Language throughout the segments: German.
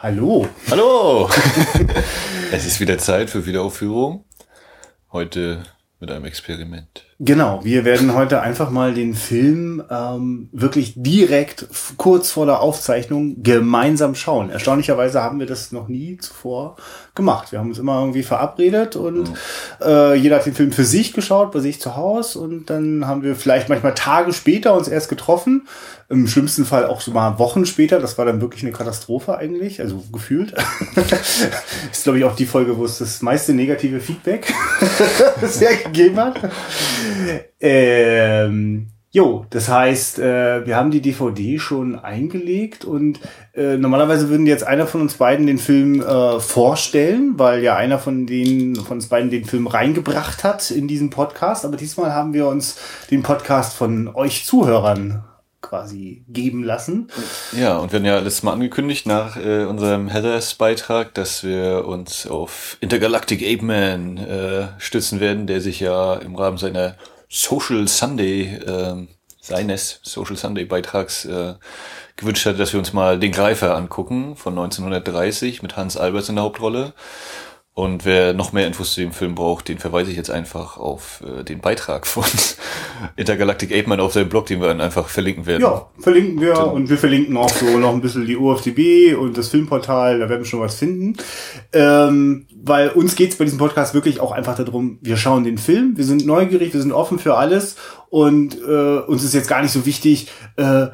Hallo. Hallo. es ist wieder Zeit für Wiederaufführung. Heute mit einem Experiment. Genau, wir werden heute einfach mal den Film ähm, wirklich direkt kurz vor der Aufzeichnung gemeinsam schauen. Erstaunlicherweise haben wir das noch nie zuvor gemacht. Wir haben uns immer irgendwie verabredet und mhm. äh, jeder hat den Film für sich geschaut, bei sich zu Hause und dann haben wir vielleicht manchmal Tage später uns erst getroffen. Im schlimmsten Fall auch so mal Wochen später. Das war dann wirklich eine Katastrophe eigentlich, also gefühlt. ist glaube ich auch die Folge, wo es das meiste negative Feedback bisher gegeben hat. Ähm, Jo, das heißt, äh, wir haben die DVD schon eingelegt und äh, normalerweise würden jetzt einer von uns beiden den Film äh, vorstellen, weil ja einer von denen von uns beiden den Film reingebracht hat in diesen Podcast. Aber diesmal haben wir uns den Podcast von euch Zuhörern quasi geben lassen. Ja, und wir haben ja letztes Mal angekündigt nach äh, unserem Heathers-Beitrag, dass wir uns auf Intergalactic Ape Man äh, stützen werden, der sich ja im Rahmen seiner Social Sunday, äh, seines Social Sunday Beitrags äh, gewünscht hat, dass wir uns mal den Greifer angucken von 1930 mit Hans Alberts in der Hauptrolle. Und wer noch mehr Infos zu dem Film braucht, den verweise ich jetzt einfach auf äh, den Beitrag von Intergalactic Ape Man auf seinem Blog, den wir dann einfach verlinken werden. Ja, verlinken wir genau. und wir verlinken auch so noch ein bisschen die UFDB und das Filmportal, da werden wir schon was finden. Ähm, weil uns geht's bei diesem Podcast wirklich auch einfach darum, wir schauen den Film, wir sind neugierig, wir sind offen für alles und äh, uns ist jetzt gar nicht so wichtig, äh,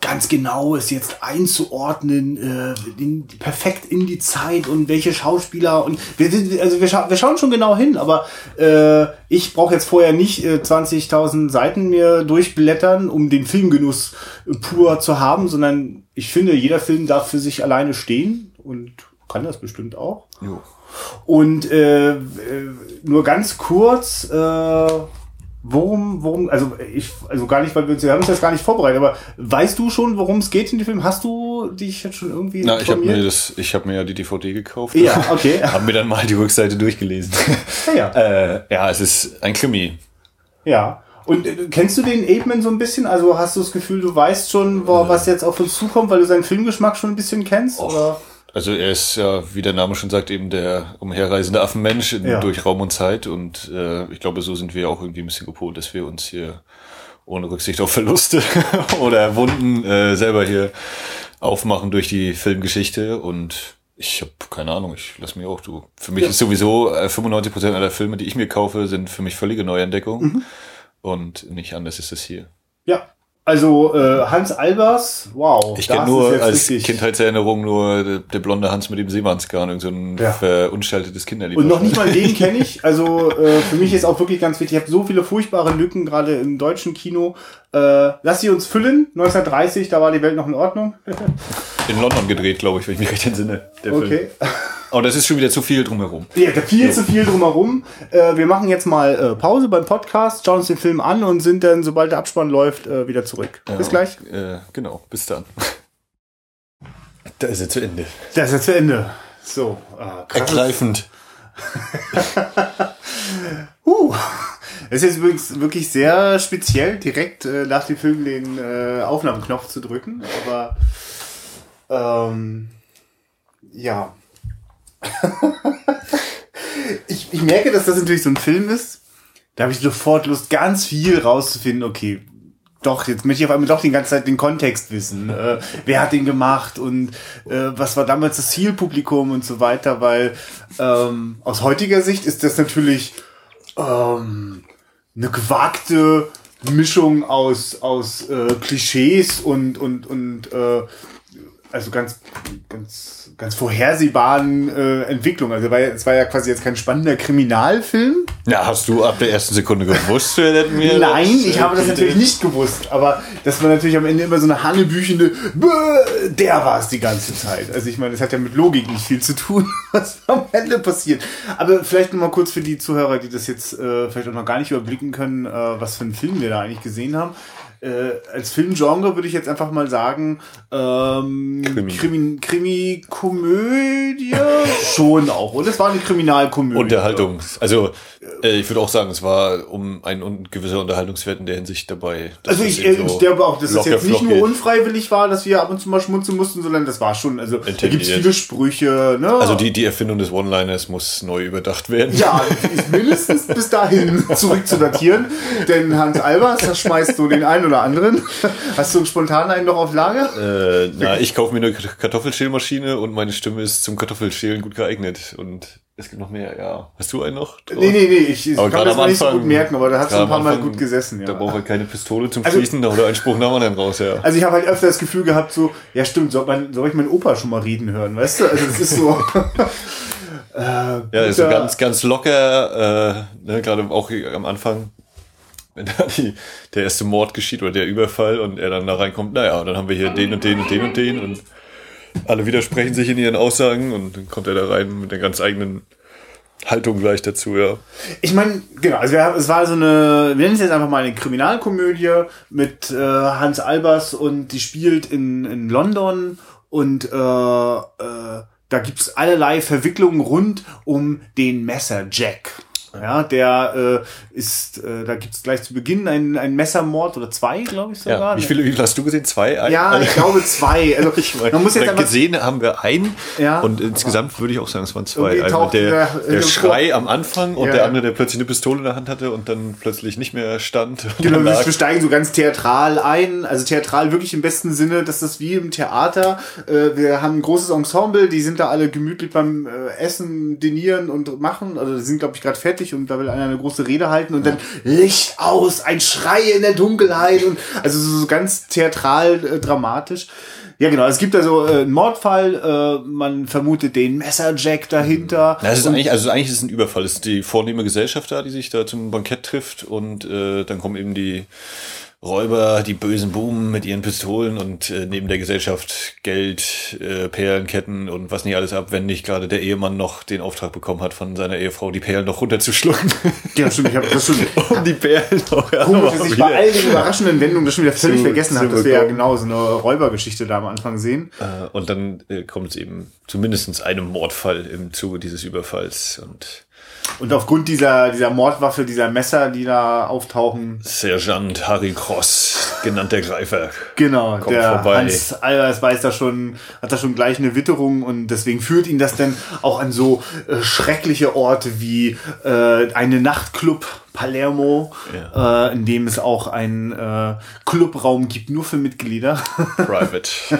ganz genau es jetzt einzuordnen, äh, in, perfekt in die Zeit und welche Schauspieler und wir, also wir, scha wir schauen schon genau hin, aber äh, ich brauche jetzt vorher nicht äh, 20.000 Seiten mir durchblättern, um den Filmgenuss äh, pur zu haben, sondern ich finde, jeder Film darf für sich alleine stehen und kann das bestimmt auch. Jo. Und äh, äh nur ganz kurz, äh, Worum, worum, also ich, also gar nicht, weil wir, wir haben uns das gar nicht vorbereitet, aber weißt du schon, worum es geht in dem Film? Hast du dich jetzt schon irgendwie Na, ich habe mir das, ich habe mir ja die DVD gekauft. Ja, okay. habe mir dann mal die Rückseite durchgelesen. Ja, ja. äh, ja, es ist ein Krimi. Ja. Und äh, kennst du den Apeman so ein bisschen? Also hast du das Gefühl, du weißt schon, wo, was jetzt auf uns zukommt, weil du seinen Filmgeschmack schon ein bisschen kennst? Oder? Also er ist ja, wie der Name schon sagt, eben der umherreisende Affenmensch in, ja. durch Raum und Zeit. Und äh, ich glaube, so sind wir auch irgendwie ein bisschen gepolt, dass wir uns hier ohne Rücksicht auf Verluste oder Wunden äh, selber hier aufmachen durch die Filmgeschichte. Und ich habe keine Ahnung, ich lass mich auch du. Für mich ja. ist sowieso äh, 95% aller Filme, die ich mir kaufe, sind für mich völlige Neuentdeckungen. Mhm. Und nicht anders ist es hier. Ja, also äh, Hans Albers, wow. Ich kenne nur als richtig. Kindheitserinnerung nur der, der, blonde Hans mit dem Seemannsgarn, so ein ja. verunstaltetes Kinderlied. Und noch nicht mal den kenne ich. Also äh, für mich ist auch wirklich ganz wichtig. Ich habe so viele furchtbare Lücken gerade im deutschen Kino. Äh, lass sie uns füllen. 1930, da war die Welt noch in Ordnung. in London gedreht, glaube ich, wenn ich mich recht entsinne. Der okay. Film. Aber das ist schon wieder zu viel drumherum. Ja, viel so. zu viel drumherum. Äh, wir machen jetzt mal äh, Pause beim Podcast, schauen uns den Film an und sind dann, sobald der Abspann läuft, äh, wieder zurück. Ja, bis gleich. Äh, genau, bis dann. Da ist er zu Ende. Da ist er zu Ende. So. Äh, Ergreifend. uh. Es ist übrigens wirklich sehr speziell, direkt äh, nach dem Film den äh, Aufnahmeknopf zu drücken. Aber ähm, ja. ich, ich merke, dass das natürlich so ein Film ist. Da habe ich sofort Lust, ganz viel rauszufinden. Okay, doch, jetzt möchte ich auf einmal doch die ganze Zeit den Kontext wissen. Äh, wer hat den gemacht und äh, was war damals das Zielpublikum und so weiter, weil ähm, aus heutiger Sicht ist das natürlich ähm, eine gewagte Mischung aus, aus äh, Klischees und, und, und äh, also ganz, ganz, ganz vorhersehbaren äh, Entwicklung. Also war, es war ja quasi jetzt kein spannender Kriminalfilm. Ja, hast du ab der ersten Sekunde gewusst, wer denn mir Nein, das, ich habe das natürlich nicht gewusst. Aber das war natürlich am Ende immer so eine hannebüchende, der war es die ganze Zeit. Also ich meine, das hat ja mit Logik nicht viel zu tun, was am Ende passiert. Aber vielleicht noch mal kurz für die Zuhörer, die das jetzt äh, vielleicht auch noch gar nicht überblicken können, äh, was für einen Film wir da eigentlich gesehen haben. Äh, als Filmgenre würde ich jetzt einfach mal sagen, ähm, Krimi. Krimi, Krimi Komödie schon auch. Und es war eine Kriminalkomödie. Unterhaltung. Also äh, ich würde auch sagen, es war um ein un gewisser Unterhaltungswert in der Hinsicht dabei. Also ich, äh, so ich glaube auch, dass es jetzt nicht nur unfreiwillig war, dass wir ab und zu mal schmunzeln mussten, sondern das war schon, also da gibt es viele Sprüche, ne? Also die, die Erfindung des One-Liners muss neu überdacht werden. Ja, ist mindestens bis dahin zurück zu datieren. Denn Hans Albers, das schmeißt so den einen oder anderen. Hast du spontan einen noch auf Lager? Äh, na, ich kaufe mir eine Kartoffelschälmaschine und meine Stimme ist zum Kartoffelschälen gut geeignet. Und es gibt noch mehr, ja. Hast du einen noch? Nee, nee, nee, ich, Aber kann das mal nicht so gut merken, aber da hast du gerade ein paar Mal Anfang, gut gesessen, Da ja. braucht er keine Pistole zum Also- Schießen, da holt er einen Spruch nach anderen raus, ja. Also ich habe halt öfter das Gefühl gehabt, so, ja stimmt, soll, man, soll ich meinen Opa schon mal reden hören, weißt du? Also das ist so. äh, Ja, ist so ganz, ganz locker, äh, ne, gerade auch am Anfang, wenn da die, der erste Mord geschieht oder der Überfall und er dann da reinkommt, naja, und dann haben wir hier den und den und den und den und alle widersprechen sich in ihren Aussagen und dann kommt er da rein mit einer ganz eigenen Haltung gleich dazu, ja. Ich meine, genau, also wir es war so eine, wir nennen es jetzt einfach mal eine Kriminalkomödie mit äh, Hans Albers und die spielt in, in London und äh, äh, da gibt's allerlei Verwicklungen rund um den Messer Jack. Ja, der äh, ist, äh, da gibt's gleich zu Beginn einen, einen Messermord oder zwei, glaube ich sogar. ja. Wie viele, wie viele hast du gesehen? Zwei? Ein? Ja, ich glaube zwei. Also Ich meine, man muss jetzt einfach gesehen haben wir einen Ja. und insgesamt würde ich auch sagen, es waren zwei. Taucht der, der- der Schrei am Anfang und Ja. der andere, der plötzlich eine Pistole in der Hand hatte und dann plötzlich nicht mehr stand. Genau, wir steigen so ganz theatral ein, also theatral wirklich im besten Sinne, dass das wie im Theater, äh, wir haben ein großes Ensemble, die sind da alle gemütlich beim äh, Essen, dinieren und machen, also die sind glaube ich gerade fertig und da will einer eine große Rede halten und dann Licht aus, ein Schrei in der Dunkelheit und also so, ganz theatral äh, dramatisch. Ja genau, es gibt also äh, einen Mordfall, äh, man vermutet den Messerjack dahinter. Ja, es ist eigentlich, also eigentlich ist es ein Überfall. Es ist die vornehme Gesellschaft da, die sich da zum Bankett trifft und äh, dann kommen eben die Räuber, die bösen Buben mit ihren Pistolen und äh, neben der Gesellschaft Geld, äh, Perlenketten und was nicht alles ab, wenn nicht gerade der Ehemann noch den Auftrag bekommen hat von seiner Ehefrau, die Perlen noch runterzuschlucken. Ja, stimmt, ich habe das schon um die Perlen noch Komisch, dass ich bei all den überraschenden Wendungen das schon wieder völlig Zu- vergessen habe, dass wir ja genau so eine Räubergeschichte da am Anfang sehen. Äh, und dann äh, kommt es eben zu mindestens einem Mordfall im Zuge dieses Überfalls und Und aufgrund dieser, dieser Mordwaffe, dieser Messer, die da auftauchen, Sergeant Harry Cross, genannt der Greifer. genau, Kommt der vorbei. Hans Albers weiß da schon, hat da schon gleich eine Witterung und deswegen führt ihn das dann auch an so äh, schreckliche Orte wie äh, eine Nachtclub Palermo, äh, in dem es auch einen äh, Clubraum gibt, nur für Mitglieder. Private.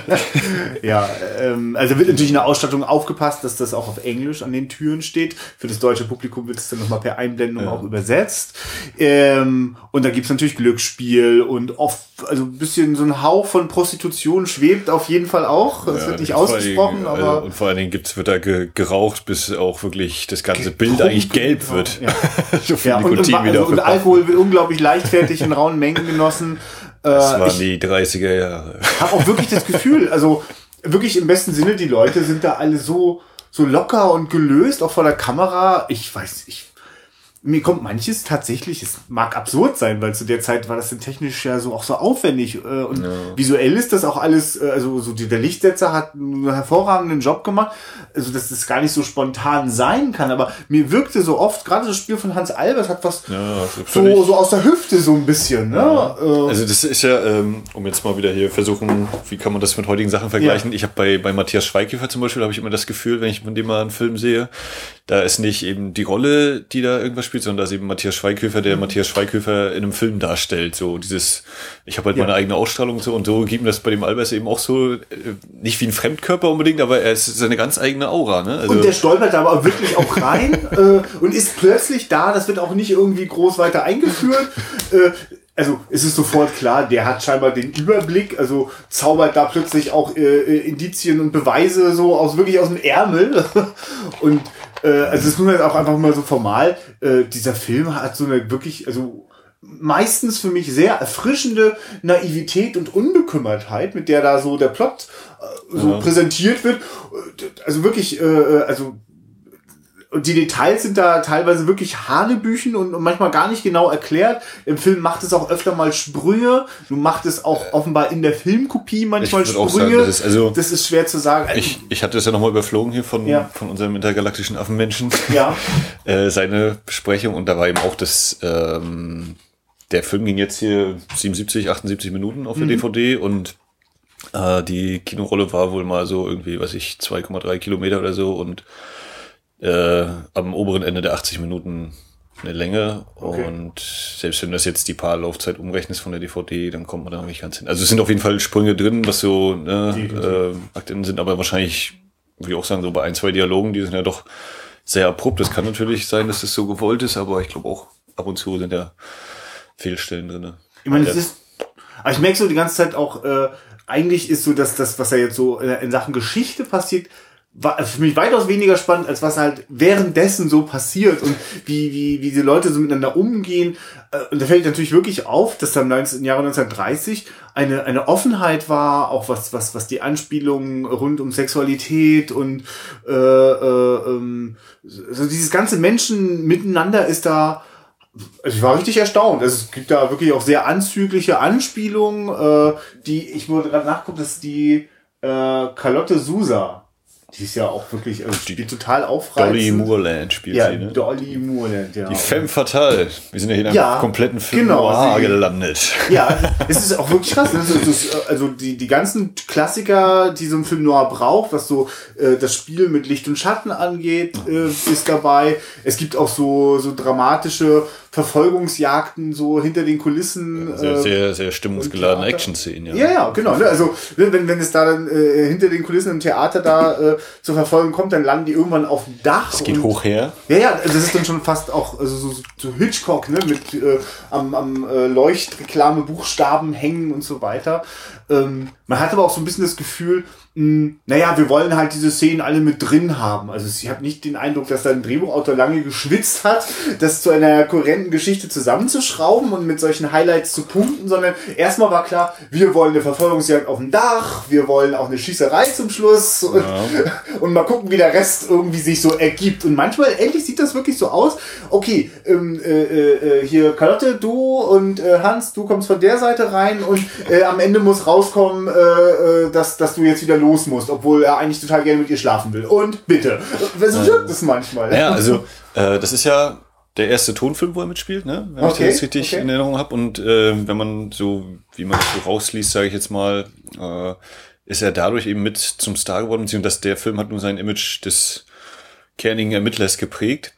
Ja, ähm, also wird natürlich in der Ausstattung aufgepasst, dass das auch auf Englisch an den Türen steht. Für das deutsche Publikum wird es dann nochmal per Einblendung auch übersetzt. Ähm, und da gibt's natürlich Glücksspiel und oft, also ein bisschen so ein Hauch von Prostitution schwebt auf jeden Fall auch. Das wird nicht ausgesprochen, Dingen, aber. Also, und vor allen Dingen gibt's, wird da ge geraucht, bis auch wirklich das ganze Bild eigentlich gelb genau, wird. ja. so viel ja, und, und, Also, wieder und verpackt. Alkohol wird unglaublich leichtfertig in rauen Mengen genossen. Das Äh, waren ich die 30er Jahre. habe auch wirklich das Gefühl, also wirklich im besten Sinne, die Leute sind da alle so, so locker und gelöst, auch vor der Kamera. Ich weiß, ich, mir kommt manches tatsächlich, es mag absurd sein, weil zu der Zeit war das dann technisch ja so auch so aufwendig äh, und visuell ist das auch alles, äh, also so die, der Lichtsetzer hat einen hervorragenden Job gemacht, also dass das gar nicht so spontan sein kann, aber mir wirkte so oft, gerade das Spiel von Hans Albers hat was Ja, so, so aus der Hüfte so ein bisschen, ne? Äh, Also das ist ja, ähm, um jetzt mal wieder hier versuchen, wie kann man das mit heutigen Sachen vergleichen? Ich habe bei, bei Matthias Schweighöfer zum Beispiel, habe ich immer das Gefühl, wenn ich von dem mal einen Film sehe, da ist nicht eben die Rolle, die da irgendwas spielt, sondern da ist eben Matthias Schweighöfer, der Matthias Schweighöfer in einem Film darstellt. So dieses, ich habe halt Ja. meine eigene Ausstrahlung und so und so gibt mir das bei dem Albers eben auch so, äh, nicht wie ein Fremdkörper unbedingt, aber er ist seine ganz eigene Aura. Ne? Also, Und der stolpert da aber wirklich auch rein äh, und ist plötzlich da. Das wird auch nicht irgendwie groß weiter eingeführt. Äh, also es ist sofort klar, der hat scheinbar den Überblick, also zaubert da plötzlich auch äh, Indizien und Beweise so aus wirklich aus dem Ärmel. Und äh, also es ist nun halt auch einfach mal so formal. Äh, dieser Film hat so eine wirklich, also meistens für mich sehr erfrischende Naivität und Unbekümmertheit, mit der da so der Plot äh, so präsentiert wird. Äh, Also wirklich, äh, also und die Details sind da teilweise wirklich Hanebüchen und, und manchmal gar nicht genau erklärt. Im Film macht es auch öfter mal Sprünge. Du macht es auch offenbar in der Filmkopie manchmal Sprünge. sagen, das ist also- das ist schwer zu sagen. Ich, ich hatte das ja nochmal überflogen hier von, Ja. von unserem intergalaktischen Affenmenschen. Ja. äh, seine Besprechung und da war eben auch das, ähm, der Film ging jetzt hier 77, 78 Minuten auf der Mhm. DVD und äh, die Kinorolle war wohl mal so irgendwie, was ich, 2,3 Kilometer oder so und äh, am oberen Ende der 80 Minuten eine Länge Okay. und selbst wenn du das jetzt die paar Laufzeit umrechnest von der DVD, dann kommt man da noch nicht ganz hin. Also es sind auf jeden Fall Sprünge drin, was so ne, äh, Akten sind, aber wahrscheinlich, würde ich auch sagen, so bei ein, zwei Dialogen, die sind ja doch sehr abrupt. Es kann natürlich sein, dass das so gewollt ist, aber ich glaube auch ab und zu sind ja Fehlstellen drin. Ich meine, es Ja. ist, aber ich merke so die ganze Zeit auch, äh, eigentlich ist so, dass das, was da jetzt so in Sachen Geschichte passiert, war für mich weitaus weniger spannend, als was halt währenddessen so passiert und wie, wie, wie die Leute so miteinander umgehen. Äh, Und da fällt natürlich wirklich auf, dass da im 19, im Jahre 1930 eine, eine Offenheit war, auch was, was, was die Anspielungen rund um Sexualität und äh, äh, ähm, so dieses ganze Menschen miteinander ist da also ich war richtig erstaunt. Also es gibt da wirklich auch sehr anzügliche Anspielungen, äh, die, ich wurde gerade nachgucken, das ist die äh, Carlotte Sousa. Die ist ja auch wirklich, also spielt total aufreizend. Dolly Moorland spielt Ja, sie, ne? Dolly Moorland, ja. Die Femme Fatale. Wir sind ja hier in einem Ja, kompletten Film genau, noir sie- gelandet. Ja, es ist auch wirklich krass. ne? Das ist, das ist, also die, die ganzen Klassiker, die so ein Film noir braucht, was so äh, das Spiel mit Licht und Schatten angeht, äh, ist dabei. Es gibt auch so, so dramatische Verfolgungsjagden so hinter den Kulissen. Sehr, äh, sehr, sehr stimmungsgeladene. Action-Szenen, ja. Ja, ja, genau. Ne? Also wenn, wenn es da dann äh, hinter den Kulissen im Theater da äh, zur Verfolgung kommt, dann landen die irgendwann auf dem Dach. Es geht und- hoch her. Ja, ja, also das ist dann schon fast auch also so, so Hitchcock, ne, mit äh, am, am äh, Leuchtreklame Buchstaben hängen und so weiter. Ähm, man hat aber auch so ein bisschen das Gefühl, mh, naja, wir wollen halt diese Szenen alle mit drin haben. Also ich habe nicht den Eindruck, dass da ein Drehbuchautor lange geschwitzt hat, das zu einer kohärenten Geschichte zusammenzuschrauben und mit solchen Highlights zu punkten, sondern erstmal war klar, wir wollen eine Verfolgungsjagd auf dem Dach, wir wollen auch eine Schießerei zum Schluss und, und mal gucken, wie der Rest irgendwie sich so ergibt. Und manchmal, endlich sieht das wirklich so aus, okay, ähm, äh, äh, hier Carlotte, du und äh, Hans, du kommst von der Seite rein und äh, am Ende muss rauskommen, äh, äh, dass, dass du jetzt wieder los musst, obwohl er eigentlich total gerne mit ihr schlafen will. Und bitte. So wirkt es manchmal. Ja, also äh, das ist ja der erste Tonfilm, wo er mitspielt, ne? Wenn Okay, ich das richtig okay. in Erinnerung habe. Und äh, wenn man so, wie man das so rausliest, sage ich jetzt mal, äh, ist er dadurch eben mit zum Star geworden, beziehungsweise der Film hat nur sein Image des kernigen Ermittlers geprägt.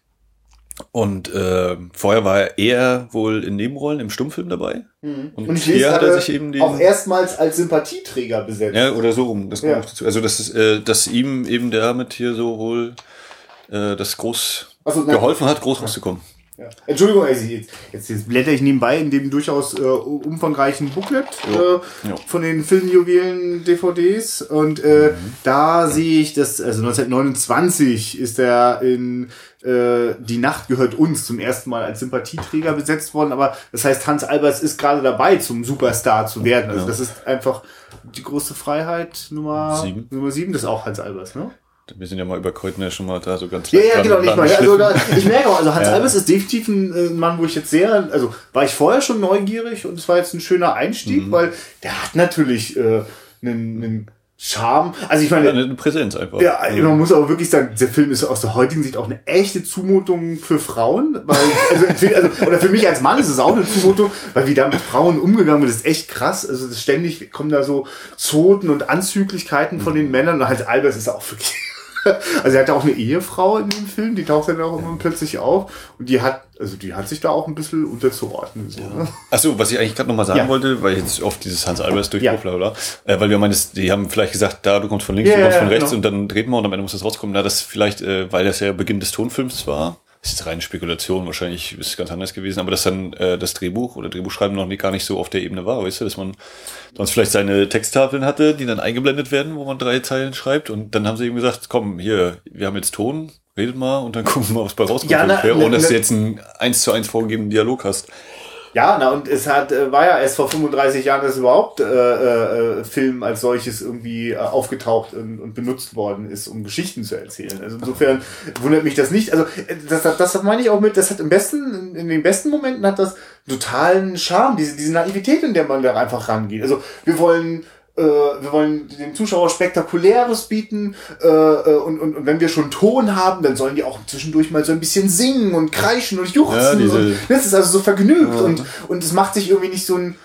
Und äh, vorher war er eher wohl in Nebenrollen im Stummfilm dabei. Und, Und ich hier hat er sich eben den. auch erstmals als Sympathieträger besetzt. Ja, oder so rum. Das Ja. Also, das ist, äh, dass ihm eben damit hier so wohl äh, das groß Ach so, na- geholfen hat, groß rauszukommen. Ja. Entschuldigung, also jetzt, jetzt, jetzt blätter ich nebenbei in dem durchaus äh, umfangreichen Booklet äh, von den Filmjuwelen DVDs und äh, da sehe ich, dass also 1929 ist er in äh, Die Nacht gehört uns zum ersten Mal als Sympathieträger besetzt worden, aber das heißt, Hans Albers ist gerade dabei, zum Superstar zu werden. Also das ist einfach die große Freiheit Nummer Sieben. Nummer sieben, das ist auch Hans Albers, ne? Wir sind ja mal über Kreutner schon mal da so ganz Ja, ja, genau, nicht mal. Also, da, ich merke auch, also Hans Ja. Albers ist definitiv ein äh, Mann, wo ich jetzt sehr, also war ich vorher schon neugierig und es war jetzt ein schöner Einstieg, Mhm. weil der hat natürlich äh, einen, einen Charme. Also ich meine, Ja, eine Präsenz einfach. ja, man muss aber wirklich sagen, der Film ist aus der heutigen Sicht auch eine echte Zumutung für Frauen, weil also, also oder für mich als Mann ist es auch eine Zumutung, weil wie da mit Frauen umgegangen wird, ist echt krass. Also das ständig kommen da so Zoten und Anzüglichkeiten von den Männern und halt Albers ist auch wirklich also er hat auch eine Ehefrau in dem Film, die taucht dann auch immer plötzlich auf und die hat also die hat sich da auch ein bisschen unterzuordnen so. Ne? Achso, was ich eigentlich gerade nochmal sagen Ja. wollte, weil ich jetzt oft dieses Hans Albers durch Ja. bla bla, äh, weil wir meinen, die haben vielleicht gesagt, da, du kommst von links, Ja, du kommst von rechts genau. und dann dreht man und am Ende muss das rauskommen. Na, das vielleicht, äh, weil das ja Beginn des Tonfilms war, ist jetzt reine Spekulation, wahrscheinlich ist es ganz anders gewesen, aber dass dann äh, das Drehbuch oder Drehbuchschreiben noch nicht, gar nicht so auf der Ebene war, weißt du, dass man sonst vielleicht seine Texttafeln hatte, die dann eingeblendet werden, wo man drei Zeilen schreibt und dann haben sie eben gesagt, komm, hier, wir haben jetzt Ton, redet mal und dann gucken wir mal, was bei rauskommt, Ja, na, ungefähr, ohne dass du jetzt einen eins zu eins vorgegebenen Dialog hast. Ja, na und es hat äh, war ja erst vor 35 Jahren, dass überhaupt äh, äh, Film als solches irgendwie äh, aufgetaucht und, und benutzt worden ist, um Geschichten zu erzählen. Also insofern wundert mich das nicht. Also äh, das, das, das meine ich auch mit, das hat im besten, in den besten Momenten hat das totalen Charme, diese, diese Naivität, in der man da einfach rangeht. Also wir wollen äh, wir wollen den Zuschauer Spektakuläres bieten äh, äh, und, und, und wenn wir schon Ton haben, dann sollen die auch zwischendurch mal so ein bisschen singen und kreischen und juchzen. Ja, und das ist also so vergnügt ja. und, und es macht sich irgendwie nicht so ein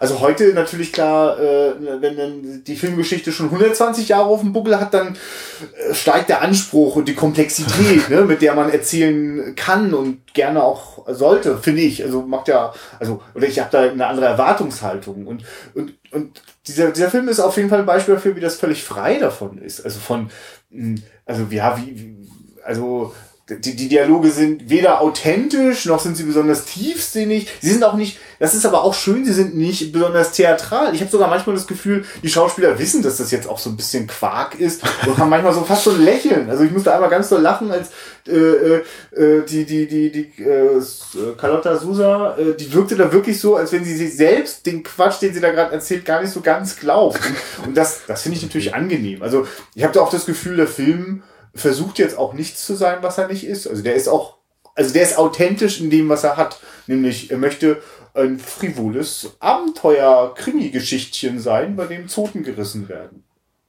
also heute natürlich klar, äh, wenn dann die Filmgeschichte schon 120 Jahre auf dem Buckel hat, dann äh, steigt der Anspruch und die Komplexität, ne, mit der man erzählen kann und gerne auch sollte, finde ich. Also macht ja, also oder ich habe da eine andere Erwartungshaltung und und und dieser dieser Film ist auf jeden Fall ein Beispiel dafür, wie das völlig frei davon ist. Also von, hm, also ja, wie, wie also die, die Dialoge sind weder authentisch, noch sind sie besonders tiefsinnig. Sie sind auch nicht, das ist aber auch schön, sie sind nicht besonders theatral. Ich habe sogar manchmal das Gefühl, die Schauspieler wissen, dass das jetzt auch so ein bisschen Quark ist und haben manchmal so fast so ein Lächeln. Also ich musste einmal ganz doll lachen, als äh, äh, äh die, die, die, die äh, Carlotta Sousa, äh, die wirkte da wirklich so, als wenn sie sich selbst den Quatsch, den sie da gerade erzählt, gar nicht so ganz glaubt. Und, und das, das finde ich natürlich angenehm. Also ich habe da auch das Gefühl, der Film versucht jetzt auch nichts zu sein, was er nicht ist. Also der ist auch, also der ist authentisch in dem, was er hat. Nämlich, er möchte ein frivoles Abenteuer-Krimi-Geschichtchen sein, bei dem Zoten gerissen werden.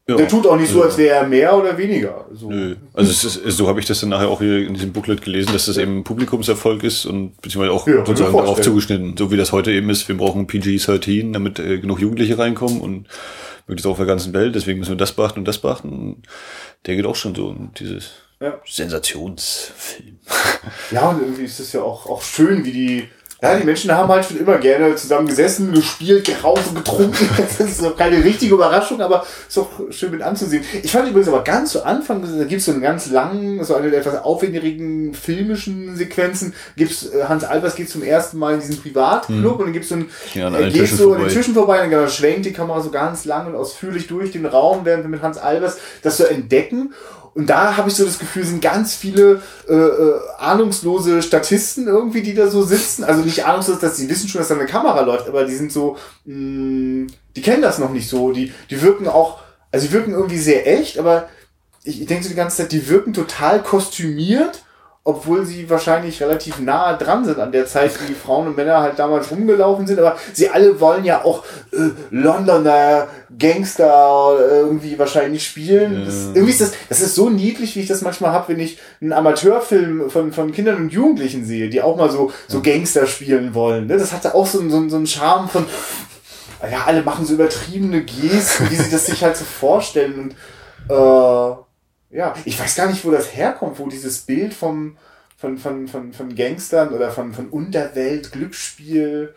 Ja, der tut auch nicht so, als wäre er mehr oder weniger. So. Nö. Also ist, so habe ich das dann nachher auch hier in diesem Booklet gelesen, dass das eben ein Publikumserfolg ist und beziehungsweise auch ja, sozusagen darauf zugeschnitten, so wie das heute eben ist. Wir brauchen PG-13, damit äh, genug Jugendliche reinkommen und möglichst auch auf der ganzen Welt. Deswegen müssen wir das beachten und das beachten der geht auch schon so in dieses ja. Sensationsfilm. Ja, und irgendwie ist es ja auch, auch schön, wie die, ja, die Menschen haben halt schon immer gerne zusammen gesessen, gespielt, geraucht und getrunken. Das ist auch keine richtige Überraschung, aber ist auch schön mit anzusehen. Ich fand übrigens aber ganz zu Anfang, da gibt es so einen ganz langen, so eine der etwas aufwendigen filmischen Sequenzen, gibt's, äh, Hans Albers geht zum ersten Mal in diesen Privatclub hm. und dann gibt's so ein, ja, er geht so an den Tischen vorbei, und dann schwenkt die Kamera so ganz lang und ausführlich durch den Raum, während wir mit Hans Albers das so entdecken und da habe ich so das Gefühl, sind ganz viele äh, äh, ahnungslose Statisten irgendwie, die da so sitzen. Also nicht ahnungslos, dass sie wissen schon, dass da eine Kamera läuft, aber die sind so, mh, mm, die kennen das noch nicht so. Die, die wirken auch, also die wirken irgendwie sehr echt, aber ich, ich denke so die ganze Zeit, die wirken total kostümiert obwohl sie wahrscheinlich relativ nah dran sind an der Zeit, wie die Frauen und Männer halt damals rumgelaufen sind, aber sie alle wollen ja auch äh, Londoner Gangster irgendwie wahrscheinlich spielen. Das, irgendwie ist das, das ist so niedlich, wie ich das manchmal habe, wenn ich einen Amateurfilm von, von Kindern und Jugendlichen sehe, die auch mal so, so Gangster spielen wollen. Ne? Das hatte auch so, so, so einen Charme von, ja, alle machen so übertriebene Gesten, wie sie das sich halt so vorstellen und äh, ja, ich weiß gar nicht, wo das herkommt, wo dieses Bild vom, von, von, von, von Gangstern oder von, von Unterwelt, Glücksspiel,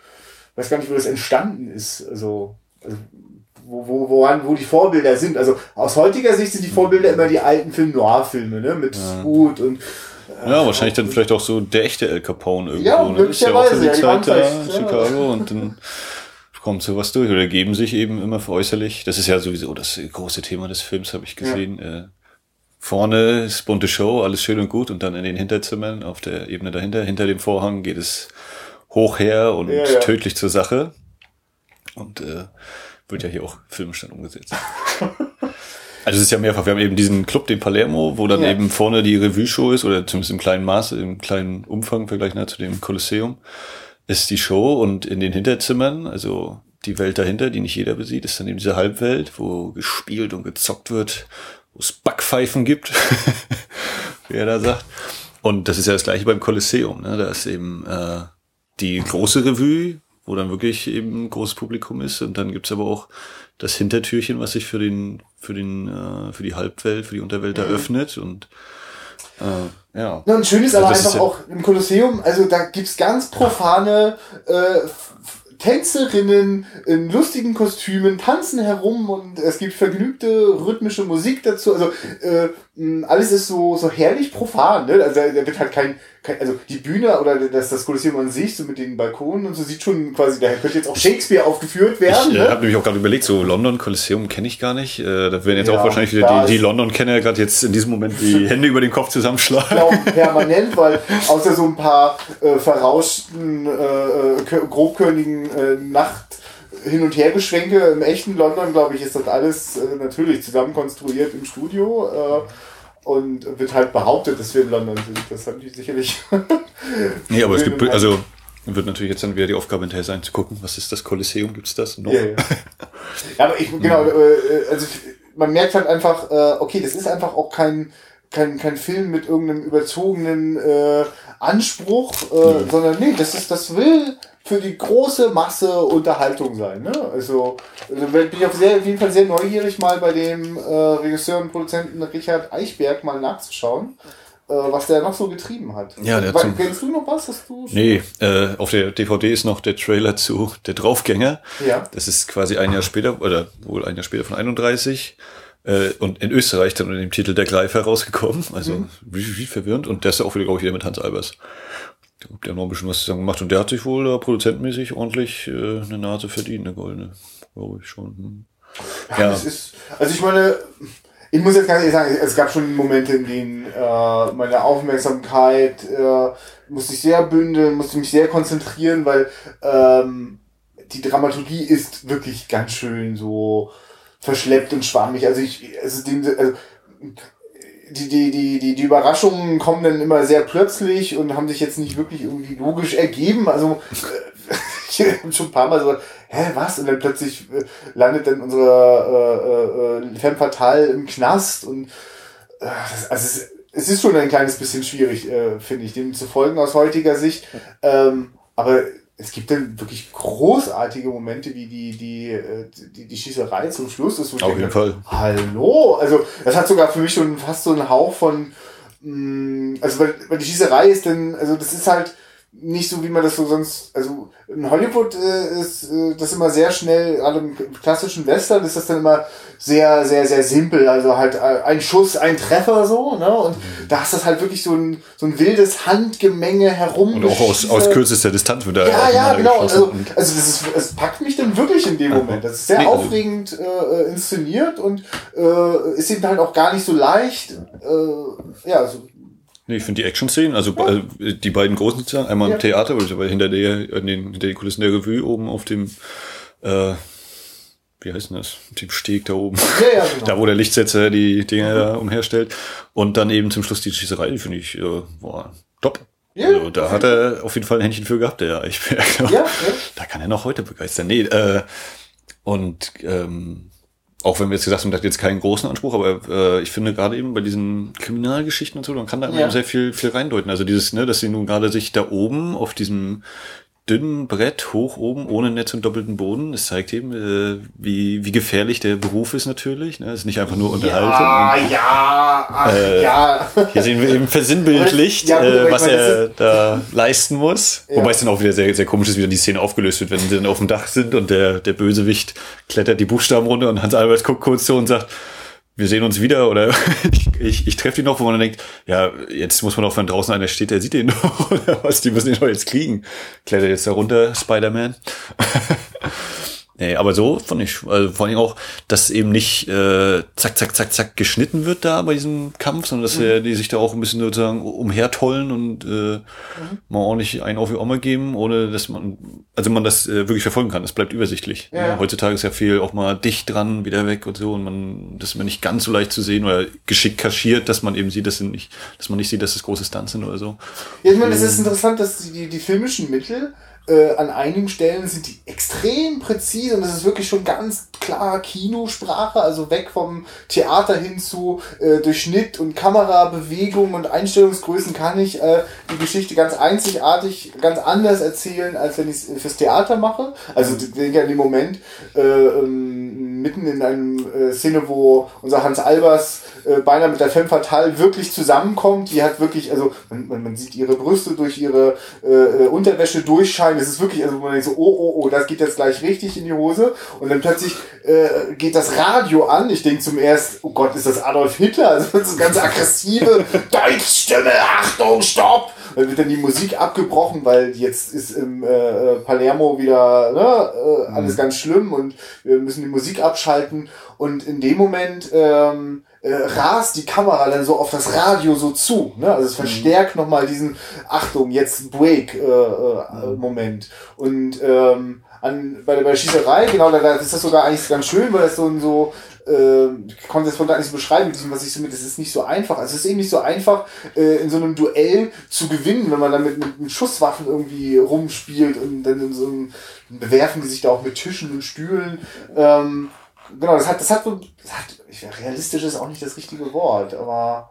weiß gar nicht, wo das entstanden ist. Also, also wo, wo, woran, wo die Vorbilder sind. Also aus heutiger Sicht sind die Vorbilder immer die alten Film-Noir-Filme, ne? Mit ja. Food und äh, ja, wahrscheinlich dann vielleicht auch so der echte El Capone irgendwo. Ja, ne? Ist ja auch für die Zeit da in Chicago und dann kommt sowas durch oder geben sich eben immer veräußerlich. Das ist ja sowieso das große Thema des Films, habe ich gesehen. Ja. Vorne ist bunte Show, alles schön und gut und dann in den Hinterzimmern auf der Ebene dahinter, hinter dem Vorhang geht es hoch her und ja, ja. tödlich zur Sache. Und äh, wird ja hier auch filmisch dann umgesetzt. Also es ist ja mehrfach, wir haben eben diesen Club, den Palermo, wo dann ja. eben vorne die Revue-Show ist, oder zumindest im kleinen Maße, im kleinen Umfang vergleichen zu dem Kolosseum, ist die Show und in den Hinterzimmern, also die Welt dahinter, die nicht jeder besieht, ist dann eben diese Halbwelt, wo gespielt und gezockt wird, wo es Backpfeifen gibt, wie er da sagt. Und das ist ja das gleiche beim Kolosseum. Ne? Da ist eben äh, die große Revue, wo dann wirklich eben ein großes Publikum ist. Und dann gibt's aber auch das Hintertürchen, was sich für den, für den, äh, für die Halbwelt, für die Unterwelt mhm. eröffnet. Und äh, ja. ja. Und schön ist also aber einfach ja auch im Kolosseum, also da gibt's ganz profane äh, Tänzerinnen in lustigen Kostümen tanzen herum und es gibt vergnügte rhythmische Musik dazu. Also äh, alles ist so so herrlich profan. Ne? Also da wird halt kein, kein also die Bühne oder das das Kolosseum an sich so mit den Balkonen und so sieht schon quasi da könnte jetzt auch Shakespeare aufgeführt werden. Ich äh, ne? habe nämlich auch gerade überlegt, so London Kolosseum kenne ich gar nicht. Äh, da werden jetzt ja, auch wahrscheinlich wieder die, die London-Kenner gerade jetzt in diesem Moment die Hände über den Kopf zusammenschlagen. Genau, permanent, weil außer so ein paar äh, verrauschten, äh, äh grobkörnigen äh, Nacht hin und her Geschwenke im echten London, glaube ich, ist das alles äh, natürlich zusammenkonstruiert im Studio äh, und wird halt behauptet, dass wir in London sind. Das haben die sicherlich. nee, aber es gibt, also wird natürlich jetzt dann wieder die Aufgabe hinterher sein, zu gucken, was ist das Kolosseum, gibt's das noch? Ja, ja. ja aber ich, genau, äh, also man merkt halt einfach, äh, okay, das ist einfach auch kein, kein, kein Film mit irgendeinem überzogenen äh, Anspruch, äh, mhm. sondern nee, das ist, das will für die große Masse Unterhaltung sein. Ne? Also, also bin ich auf, sehr, auf jeden Fall sehr neugierig, mal bei dem äh, Regisseur und Produzenten Richard Eichberg mal nachzuschauen. Äh, was der noch so getrieben hat. Ja, der Weil, Kennst du noch was? Hast du nee, äh, auf der DVD ist noch der Trailer zu Der Draufgänger. Ja. Das ist quasi ein Jahr später, oder wohl ein Jahr später von 31 äh, und in Österreich dann unter dem Titel Der Greifer rausgekommen. Also mhm. wie, wie verwirrend. Und der ist auch wieder, glaube ich, wieder mit Hans Albers. Der hat noch ein bisschen was zusammen gemacht und der hat sich wohl äh, produzentmäßig ordentlich äh, eine Nase verdient, eine goldene, glaube ich schon. Hm. Ja, ja. Ist, also ich meine, ich muss jetzt ganz ehrlich sagen, es gab schon Momente, in denen äh, meine Aufmerksamkeit äh, musste ich sehr bündeln, musste mich sehr konzentrieren, weil ähm, die Dramaturgie ist wirklich ganz schön so verschleppt und schwammig. Also ich, also, den, also die, die, die, die, die Überraschungen kommen dann immer sehr plötzlich und haben sich jetzt nicht wirklich irgendwie logisch ergeben. Also äh, ich habe schon ein paar Mal so, hä, was? Und dann plötzlich äh, landet dann unsere äh, äh, Femme Fatale im Knast und äh, das, also es, es ist schon ein kleines bisschen schwierig, äh, finde ich, dem zu folgen aus heutiger Sicht. Ähm, aber es gibt dann wirklich großartige Momente, wie die, die, äh, die, die Schießerei zum Schluss ist. Auf denke, jeden Fall. Hallo! Also, das hat sogar für mich schon fast so einen Hauch von, mm, also, weil, weil die Schießerei ist dann, also, das ist halt, nicht so, wie man das so sonst, also in Hollywood äh, ist äh, das immer sehr schnell, gerade im klassischen Western ist das dann immer sehr, sehr, sehr simpel, also halt äh, ein Schuss, ein Treffer so, ne, und mhm. da ist das halt wirklich so ein, so ein wildes Handgemenge herum. Und auch aus, aus kürzester Distanz wird da Ja, ja, genau, also, also das ist, es packt mich dann wirklich in dem Moment, das ist sehr nee, also aufregend äh, inszeniert und äh, ist eben halt auch gar nicht so leicht, äh, ja, also Nee, ich finde die Action-Szenen, also ja. Äh, die beiden großen sozusagen, einmal ja. im Theater, aber hinter der, in den, hinter den Kulissen der Revue oben auf dem, äh, wie heißt denn das? Dem Steg da oben. Ja, ja, genau. Da, wo der Lichtsetzer die Dinge mhm. da umherstellt. Und dann eben zum Schluss die Schießerei, die finde ich, äh, boah, top. Ja, also, da hat er auf jeden Fall ein Händchen für gehabt, der Eichberg. Ja, ja. Da kann er noch heute begeistern. Nee, äh, und ähm, auch wenn wir jetzt gesagt haben, das hat jetzt keinen großen Anspruch, aber äh, ich finde gerade eben bei diesen Kriminalgeschichten und so, man kann da immer ja. sehr viel, viel reindeuten. Also dieses, ne, dass sie nun gerade sich da oben auf diesem dünnen Brett hoch oben ohne Netz und doppelten Boden. Es zeigt eben, äh, wie, wie gefährlich der Beruf ist natürlich. Ne? Es ist nicht einfach nur Unterhaltung. Ja, und, ja, ach, äh, ja. Hier sehen wir eben versinnbildlicht, ja, äh, was er da leisten muss. Ja. Wobei es dann auch wieder sehr, sehr komisch ist, wie dann die Szene aufgelöst wird, wenn sie dann auf dem Dach sind und der, der Bösewicht klettert die Buchstaben runter und Hans Albert guckt kurz zu und sagt, wir sehen uns wieder oder ich, ich, ich treffe ihn noch, wo man dann denkt, ja, jetzt muss man auch, wenn draußen einer steht, der sieht den noch oder was, die müssen ihn doch jetzt kriegen. Klettert jetzt da runter, Spider-Man. Nee, aber so fand ich, also vor allem auch, dass eben nicht äh, zack, zack, zack, zack geschnitten wird da bei diesem Kampf, sondern dass mhm. die sich da auch ein bisschen sozusagen umhertollen und äh, mhm. mal ordentlich einen auf die Oma geben, ohne dass man, also man das äh, wirklich verfolgen kann. Es bleibt übersichtlich. Ja. Ja, heutzutage ist ja viel auch mal dicht dran, wieder weg und so und man, das ist mir nicht ganz so leicht zu sehen oder geschickt kaschiert, dass man eben sieht, dass, nicht, dass man nicht sieht, dass es große Stunts sind oder so. Ja, ich meine, es ist interessant, dass die, die filmischen Mittel äh, an einigen Stellen sind die extrem präzise und das ist wirklich schon ganz klar Kinosprache, also weg vom Theater hin zu äh, durch Schnitt und Kamerabewegung und Einstellungsgrößen kann ich äh, die Geschichte ganz einzigartig, ganz anders erzählen, als wenn ich es fürs Theater mache. Also denke an den Moment, äh, ähm, mitten in einer äh, Szene, wo unser Hans Albers äh, beinahe mit der Femme Fatale wirklich zusammenkommt. Die hat wirklich, also man, man sieht ihre Brüste durch ihre äh, äh, Unterwäsche durchscheinen. Das ist wirklich, also man denkt so, oh, oh, oh, das geht jetzt gleich richtig in die Hose. Und dann plötzlich äh, geht das Radio an. Ich denke zum ersten, oh Gott, ist das Adolf Hitler? Also das ist ganz aggressive Deutschstimme, Achtung, Stopp! Dann wird dann die Musik abgebrochen, weil jetzt ist im äh, Palermo wieder ne, äh, alles mhm. ganz schlimm und wir müssen die Musik abschalten. Und in dem Moment ähm, äh, rast die Kamera dann so auf das Radio so zu. Ne? Also es mhm. verstärkt mhm. nochmal diesen Achtung, jetzt Break-Moment. Äh, äh, und ähm, an, bei, bei der Schießerei, genau, da, da ist das sogar eigentlich ganz schön, weil das so ein so äh, ich konnte das von gar nicht so beschreiben, was ich so mit, es ist nicht so einfach. Also es ist eben nicht so einfach, äh, in so einem Duell zu gewinnen, wenn man dann mit, mit, mit Schusswaffen irgendwie rumspielt und dann in so einem, bewerfen die sich da auch mit Tischen und Stühlen. Ähm, genau, das hat, das hat so, das hat, realistisch ist auch nicht das richtige Wort, aber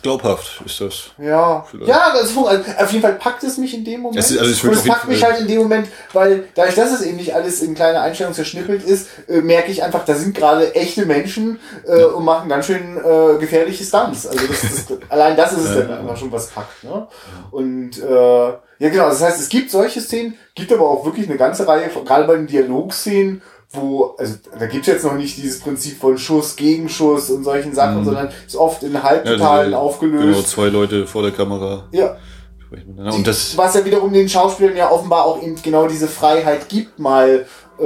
Glaubhaft ist das. Ja. Vielleicht. Ja, also, auf jeden Fall packt es mich in dem Moment. Es, ist, also und es packt mich halt in dem Moment, weil dadurch, dass es eben nicht alles in kleine Einstellungen zerschnippelt ist, äh, merke ich einfach, da sind gerade echte Menschen äh, ja. und machen ganz schön äh, gefährliche Stunts. Also das, das, allein das ist es ja, dann einfach schon was packt. Ne? Und äh, ja genau, das heißt, es gibt solche Szenen, gibt aber auch wirklich eine ganze Reihe, gerade bei den Dialogszenen, wo, also da gibt's jetzt noch nicht dieses Prinzip von Schuss, Gegenschuss und solchen Sachen, mhm. sondern ist oft in Halbtotalen ja, aufgelöst. Genau, zwei Leute vor der Kamera. Ja. Und das Was ja wiederum den Schauspielern ja offenbar auch eben genau diese Freiheit gibt, mal äh,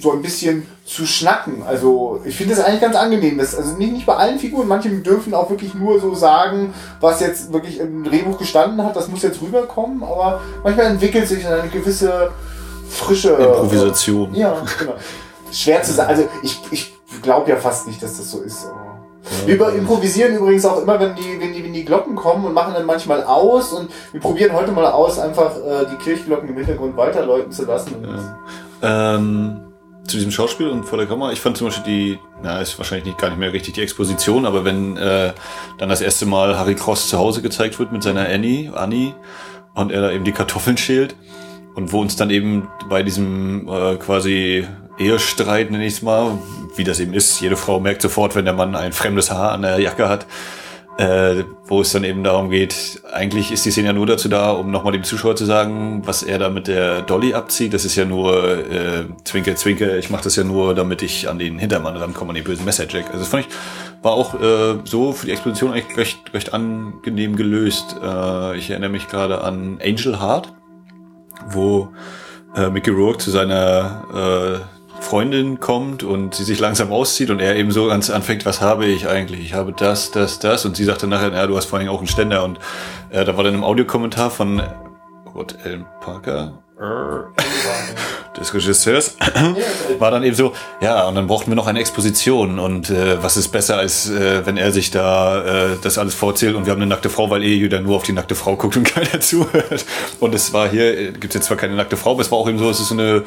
so ein bisschen zu schnacken. Also ich finde das eigentlich ganz angenehm. Das, also nicht, nicht bei allen Figuren, manche dürfen auch wirklich nur so sagen, was jetzt wirklich im Drehbuch gestanden hat, das muss jetzt rüberkommen, aber manchmal entwickelt sich eine gewisse frische Improvisation. Äh, ja, genau. Schwer zu sagen. Also ich, ich glaube ja fast nicht, dass das so ist. Wir improvisieren übrigens auch immer, wenn die, wenn, die, wenn die Glocken kommen und machen dann manchmal aus und wir probieren heute mal aus, einfach äh, die Kirchglocken im Hintergrund weiterläuten zu lassen. Ja. Ähm, zu diesem Schauspiel und vor der Kamera, ich fand zum Beispiel die, na, ist wahrscheinlich nicht, gar nicht mehr richtig die Exposition, aber wenn äh, dann das erste Mal Harry Cross zu Hause gezeigt wird mit seiner Annie, Annie, und er da eben die Kartoffeln schält, und wo uns dann eben bei diesem äh, quasi Ehestreit, nenne ich es mal, wie das eben ist, jede Frau merkt sofort, wenn der Mann ein fremdes Haar an der Jacke hat, äh, wo es dann eben darum geht, eigentlich ist die Szene ja nur dazu da, um nochmal dem Zuschauer zu sagen, was er da mit der Dolly abzieht. Das ist ja nur äh, Zwinke, Zwinke, ich mache das ja nur, damit ich an den Hintermann rankomme, an den bösen Messerjack. Also das fand ich, war auch äh, so für die Exposition eigentlich recht, recht angenehm gelöst. Äh, ich erinnere mich gerade an Angel Heart wo äh, Mickey Rourke zu seiner äh, Freundin kommt und sie sich langsam auszieht und er eben so ganz anfängt, was habe ich eigentlich? Ich habe das, das, das. Und sie sagt dann nachher, ja, du hast vor allem auch einen Ständer. Und äh, da war dann im Audiokommentar von Gott, Alan Parker, des Regisseurs, war dann eben so, ja, und dann brauchten wir noch eine Exposition und äh, was ist besser, als äh, wenn er sich da äh, das alles vorzählt und wir haben eine nackte Frau, weil eh jeder nur auf die nackte Frau guckt und keiner zuhört. Und es war hier, äh, gibt jetzt zwar keine nackte Frau, aber es war auch eben so, es ist so eine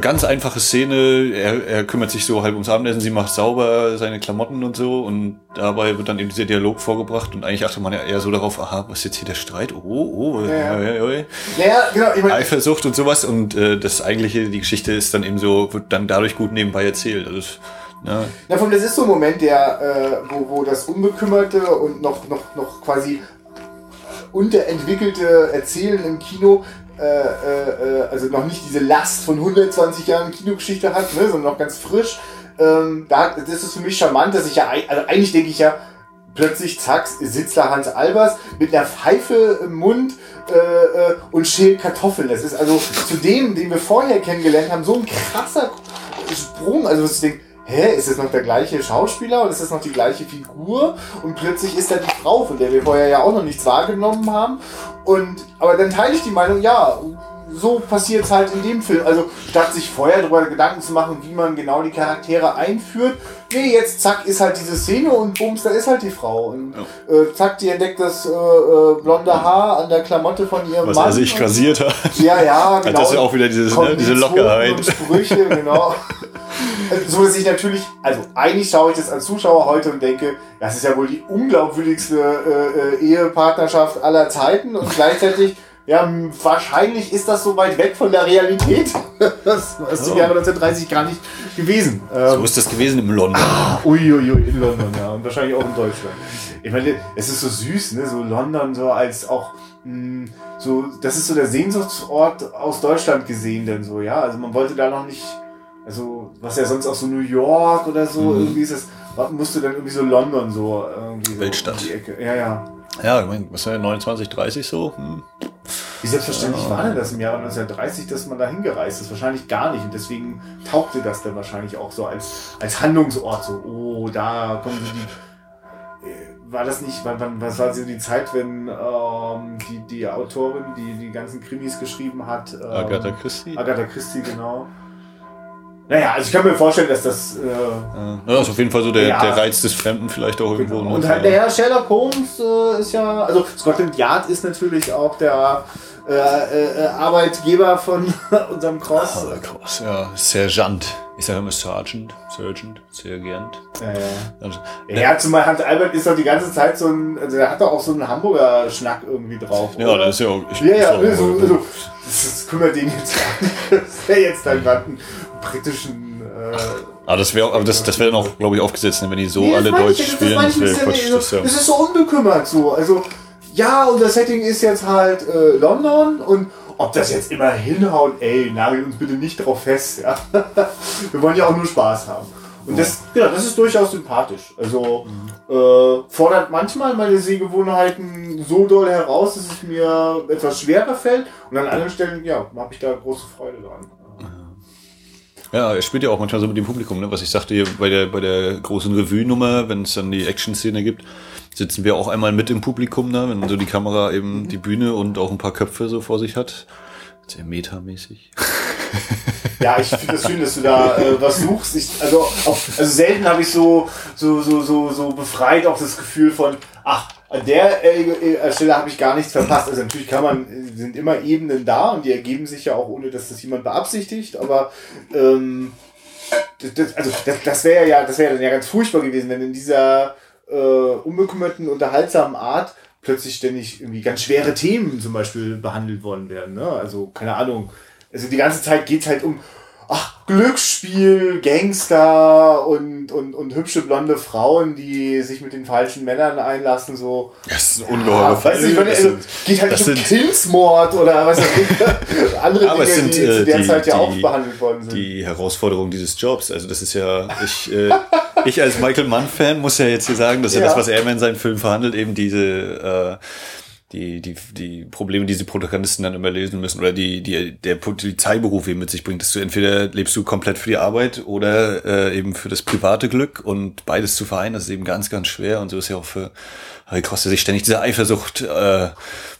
ganz einfache Szene. Er, er kümmert sich so halb ums Abendessen, sie macht sauber seine Klamotten und so und dabei wird dann eben dieser Dialog vorgebracht und eigentlich achtet man ja eher so darauf, aha, was ist jetzt hier der Streit? Oh, oh, ja, ja, ja, ja. ja genau. Ich mein, Eifersucht und sowas und äh, das eigentliche, die Geschichte ist dann eben so, wird dann dadurch gut nebenbei erzählt. Also, ja. Na, von das ist so ein Moment, der, äh, wo, wo das Unbekümmerte und noch, noch, noch quasi unterentwickelte Erzählen im Kino äh, äh, also noch nicht diese Last von 120 Jahren Kinogeschichte hat, ne, sondern noch ganz frisch. Ähm, da, das ist für mich charmant, dass ich ja, also eigentlich denke ich ja, plötzlich, zack, sitzt da Hans Albers mit einer Pfeife im Mund äh, äh, und schält Kartoffeln. Das ist also zu dem, den wir vorher kennengelernt haben, so ein krasser Sprung. Also, ich denke, hä, ist das noch der gleiche Schauspieler und ist das noch die gleiche Figur? Und plötzlich ist da die Frau, von der wir vorher ja auch noch nichts wahrgenommen haben. Und, aber dann teile ich die Meinung, ja, so passiert es halt in dem Film. Also statt sich vorher darüber Gedanken zu machen, wie man genau die Charaktere einführt, nee, jetzt zack, ist halt diese Szene und bums, da ist halt die Frau. Und ja. äh, zack, die entdeckt das äh, äh, blonde Haar an der Klamotte von ihrem Was Mann. Was er sich rasiert hat. Ja, ja, genau. Das ist ja auch wieder dieses, ne, diese Lockerheit. Sprüche, genau. so dass ich natürlich, also eigentlich schaue ich das als Zuschauer heute und denke, das ist ja wohl die unglaubwürdigste äh, äh, Ehepartnerschaft aller Zeiten und gleichzeitig Ja, wahrscheinlich ist das so weit weg von der Realität. Das ist im Oh. Jahre 1930 gar nicht gewesen. So Ähm, ist das gewesen im London. Uiuiui, in London, ja. Und wahrscheinlich auch in Deutschland. Ich meine, es ist so süß, ne? So London, so als auch, mh, so, das ist so der Sehnsuchtsort aus Deutschland gesehen, denn so, ja. Also man wollte da noch nicht, also, was ja sonst auch so New York oder so, Mhm. irgendwie ist es, musste dann irgendwie so London so, irgendwie so Weltstadt. die Ecke. Ja, ja. Ja, ich meine, was war denn 29, 30 so? Hm. Wie selbstverständlich war denn das im Jahre 1930, dass man da hingereist ist? Wahrscheinlich gar nicht. Und deswegen taugte das dann wahrscheinlich auch so als, als Handlungsort. So, oh, da kommen so die. Äh, War das nicht, wann, wann, was war so die Zeit, wenn ähm, die, die Autorin, die die ganzen Krimis geschrieben hat? Ähm, Agatha Christie? Agatha Christie, genau. Naja, also ich kann mir vorstellen, dass das. Äh, Ja, das ist auf jeden Fall so der, Ja. der Reiz des Fremden vielleicht auch irgendwo. ne? Und halt der Herr Sherlock Holmes äh, ist ja, also Scotland Yard ist natürlich auch der äh, äh, äh, Arbeitgeber von unserem Cross. Ah, krass, ja. Sergeant. Ich sage immer Sergeant, Sergeant, Sergeant. Äh, Also, ja, zumal Hans Albert ist doch die ganze Zeit so ein, also der hat doch auch so einen Hamburger Schnack irgendwie drauf. ja, oder? das ist ja auch. Ich, Ja, ja, ist auch- also, also, das, kümmert den jetzt gar nicht. Das wäre jetzt dann gerade britischen. Äh, aber das wäre aber das, das wäre dann auch, glaube ich, aufgesetzt, ne, wenn die so Nee, das alle Deutsch ich, das spielen. Das bisschen, Quatsch. Das, ja. das ist so unbekümmert so. Also, ja, unser Setting ist jetzt halt äh, London und ob das jetzt immer hinhaut, ey, nagel uns bitte nicht drauf fest. Ja? Wir wollen ja auch nur Spaß haben. Und das, ja, das ist durchaus sympathisch. Also äh, fordert manchmal meine Sehgewohnheiten so doll heraus, dass es mir etwas schwerer fällt. Und an anderen Stellen, ja, habe ich da große Freude dran. Ja, er spielt ja auch manchmal so mit dem Publikum, ne? was ich sagte hier bei der, bei der großen Revue-Nummer, wenn es dann die Action-Szene gibt, sitzen wir auch einmal mit im Publikum, ne? wenn so die Kamera eben die Bühne und auch ein paar Köpfe so vor sich hat. Sehr metamäßig. Ja, ich finde es das schön, dass du da äh, was suchst. Ich, also, auch, also selten habe ich so, so, so, so, so befreit auch das Gefühl von, ach, an der äh, äh, Stelle habe ich gar nichts verpasst. Also natürlich kann man, äh, sind immer Ebenen da und die ergeben sich ja auch ohne, dass das jemand beabsichtigt, aber ähm, das, das, also das, das wäre ja, das wäre dann ja ganz furchtbar gewesen, wenn in dieser äh, unbekümmerten, unterhaltsamen Art plötzlich ständig irgendwie ganz schwere Themen zum Beispiel behandelt worden wären. Ne? Also keine Ahnung. Also die ganze Zeit geht's halt um ach, Glücksspiel, Gangster und, und, und hübsche blonde Frauen, die sich mit den falschen Männern einlassen. So. Das ist ein Ja, ungeheurer du, ich meine, Das also, geht halt nicht um Kindsmord oder was weiß ich. Andere Aber Dinge, es sind, die äh, zu der die- Zeit ja auch die- behandelt worden sind. die Herausforderung dieses Jobs. Also das ist ja, ich, äh, ich als Michael Mann-Fan muss ja jetzt hier sagen, dass ja. Ja. das, was er in seinen Filmen verhandelt, eben diese äh, die, die, die Probleme, die die Protagonisten dann immer lösen müssen oder die, die der Polizeiberuf eben mit sich bringt, dass du entweder lebst du komplett für die Arbeit oder äh, eben für das private Glück und beides zu vereinen, das ist eben ganz, ganz schwer und so ist ja auch für Harry Cross, der sich ständig dieser Eifersucht äh,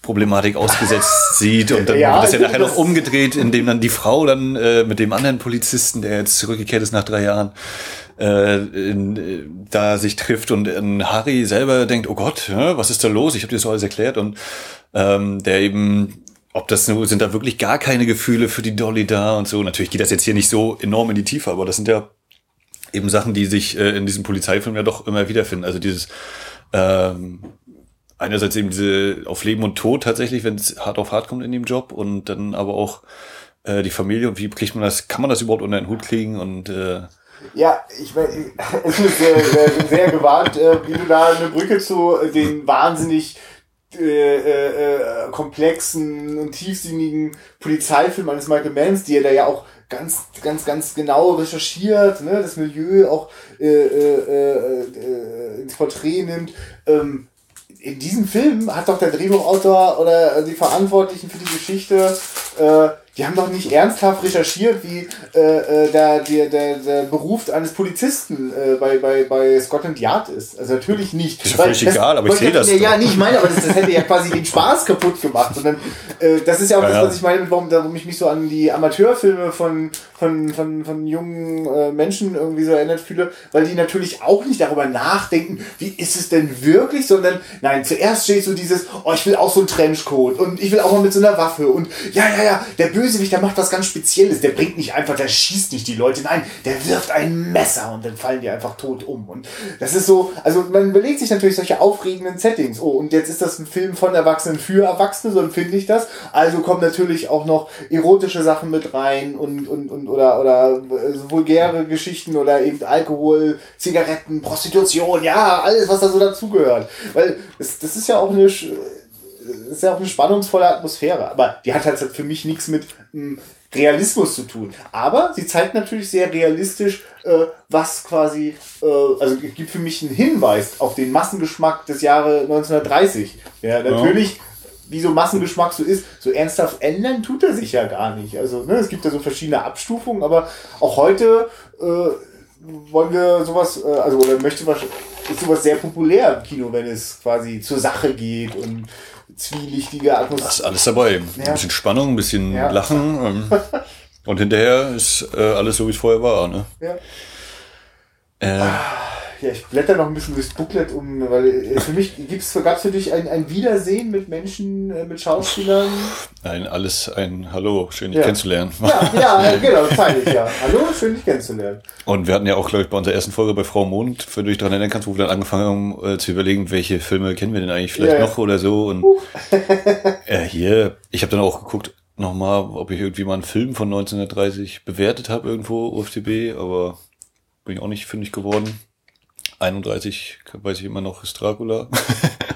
Problematik ausgesetzt sieht und dann Ja, wird das ja nachher finde, noch das- umgedreht, indem dann die Frau dann äh, mit dem anderen Polizisten, der jetzt zurückgekehrt ist nach drei Jahren, äh, in, äh, da sich trifft und äh, Harry selber denkt, oh Gott, was ist da los? Ich habe dir das alles erklärt und ähm, der eben ob das nur, sind da wirklich gar keine Gefühle für die Dolly da und so. Natürlich geht das jetzt hier nicht so enorm in die Tiefe, aber das sind ja eben Sachen, die sich äh, in diesem Polizeifilm ja doch immer wiederfinden. Also dieses ähm, einerseits eben diese auf Leben und Tod tatsächlich, wenn es hart auf hart kommt in dem Job und dann aber auch äh, die Familie und wie kriegt man das, kann man das überhaupt unter den Hut kriegen und äh, Ja, ich meine, es ist sehr, sehr, sehr gewarnt, äh, wie du da eine Brücke zu äh, den wahnsinnig äh, äh, äh, komplexen und tiefsinnigen Polizeifilm eines Michael Manns, die er da ja auch ganz, ganz, ganz genau recherchiert, ne, das Milieu auch äh, äh, äh, äh, ins Porträt nimmt. Ähm, in diesem Film hat doch der Drehbuchautor oder die Verantwortlichen für die Geschichte, äh, die haben doch nicht ernsthaft recherchiert, wie äh, äh, der, der, der, der Beruf eines Polizisten äh, bei, bei, bei Scotland Yard ist. Also natürlich nicht. Ist ja völlig egal, aber ich sehe das Ja, ja, nee, ich meine, aber das, das hätte ja quasi den Spaß kaputt gemacht. Sondern, äh, das ist ja auch Ja, das, ja. was ich meine, warum, warum ich mich so an die Amateurfilme von, von, von, von jungen äh, Menschen irgendwie so erinnert fühle, weil die natürlich auch nicht darüber nachdenken, wie ist es denn wirklich, sondern nein, zuerst steht so dieses, oh, ich will auch so einen Trenchcoat und ich will auch mal mit so einer Waffe und ja, ja, der, der Bösewicht, der macht was ganz Spezielles. Der bringt nicht einfach, der schießt nicht die Leute. Nein, der wirft ein Messer und dann fallen die einfach tot um. Und das ist so, also man überlegt sich natürlich solche aufregenden Settings. Oh, und jetzt ist das ein Film von Erwachsenen für Erwachsene, so empfinde ich das. Also kommen natürlich auch noch erotische Sachen mit rein und, und, und oder, oder äh, vulgäre Geschichten oder eben Alkohol, Zigaretten, Prostitution, ja, alles, was da so dazugehört. Weil das, das ist ja auch eine ist ja auch eine spannungsvolle Atmosphäre, aber die hat halt für mich nichts mit ähm, Realismus zu tun. Aber sie zeigt natürlich sehr realistisch, äh, was quasi, äh, also gibt für mich einen Hinweis auf den Massengeschmack des Jahre 1930. Ja, natürlich. Ja. Wie so Massengeschmack so ist, so ernsthaft ändern tut er sich ja gar nicht. Also, ne, es gibt ja so verschiedene Abstufungen, aber auch heute äh, wollen wir sowas, äh, also oder möchte was, ist sowas sehr populär im Kino, wenn es quasi zur Sache geht und zwielichtige Atmosphäre. Das ist alles dabei. Ja. Ein bisschen Spannung, ein bisschen ja. Lachen. Ähm, und hinterher ist äh, alles so, wie es vorher war. Ne? Ja. Äh, ja, ich blätter noch ein bisschen durchs Booklet um, weil äh, für mich gibt's, gab's für dich ein, ein Wiedersehen mit Menschen, äh, mit Schauspielern? Ein alles, ein Hallo, schön dich ja. kennenzulernen. Ja, ja, genau, zeitlich, ja. Hallo, schön dich kennenzulernen. Und wir hatten ja auch, glaube ich, bei unserer ersten Folge bei Frau Mond, wenn du dich daran erinnern kannst, wo wir dann angefangen haben äh, zu überlegen, welche Filme kennen wir denn eigentlich vielleicht ja, noch oder so. Und äh, hier, ich habe dann auch geguckt, nochmal, ob ich irgendwie mal einen Film von 1930 bewertet habe irgendwo auf TB, aber bin ich auch nicht fündig geworden. 31, weiß ich immer noch, ist Dracula.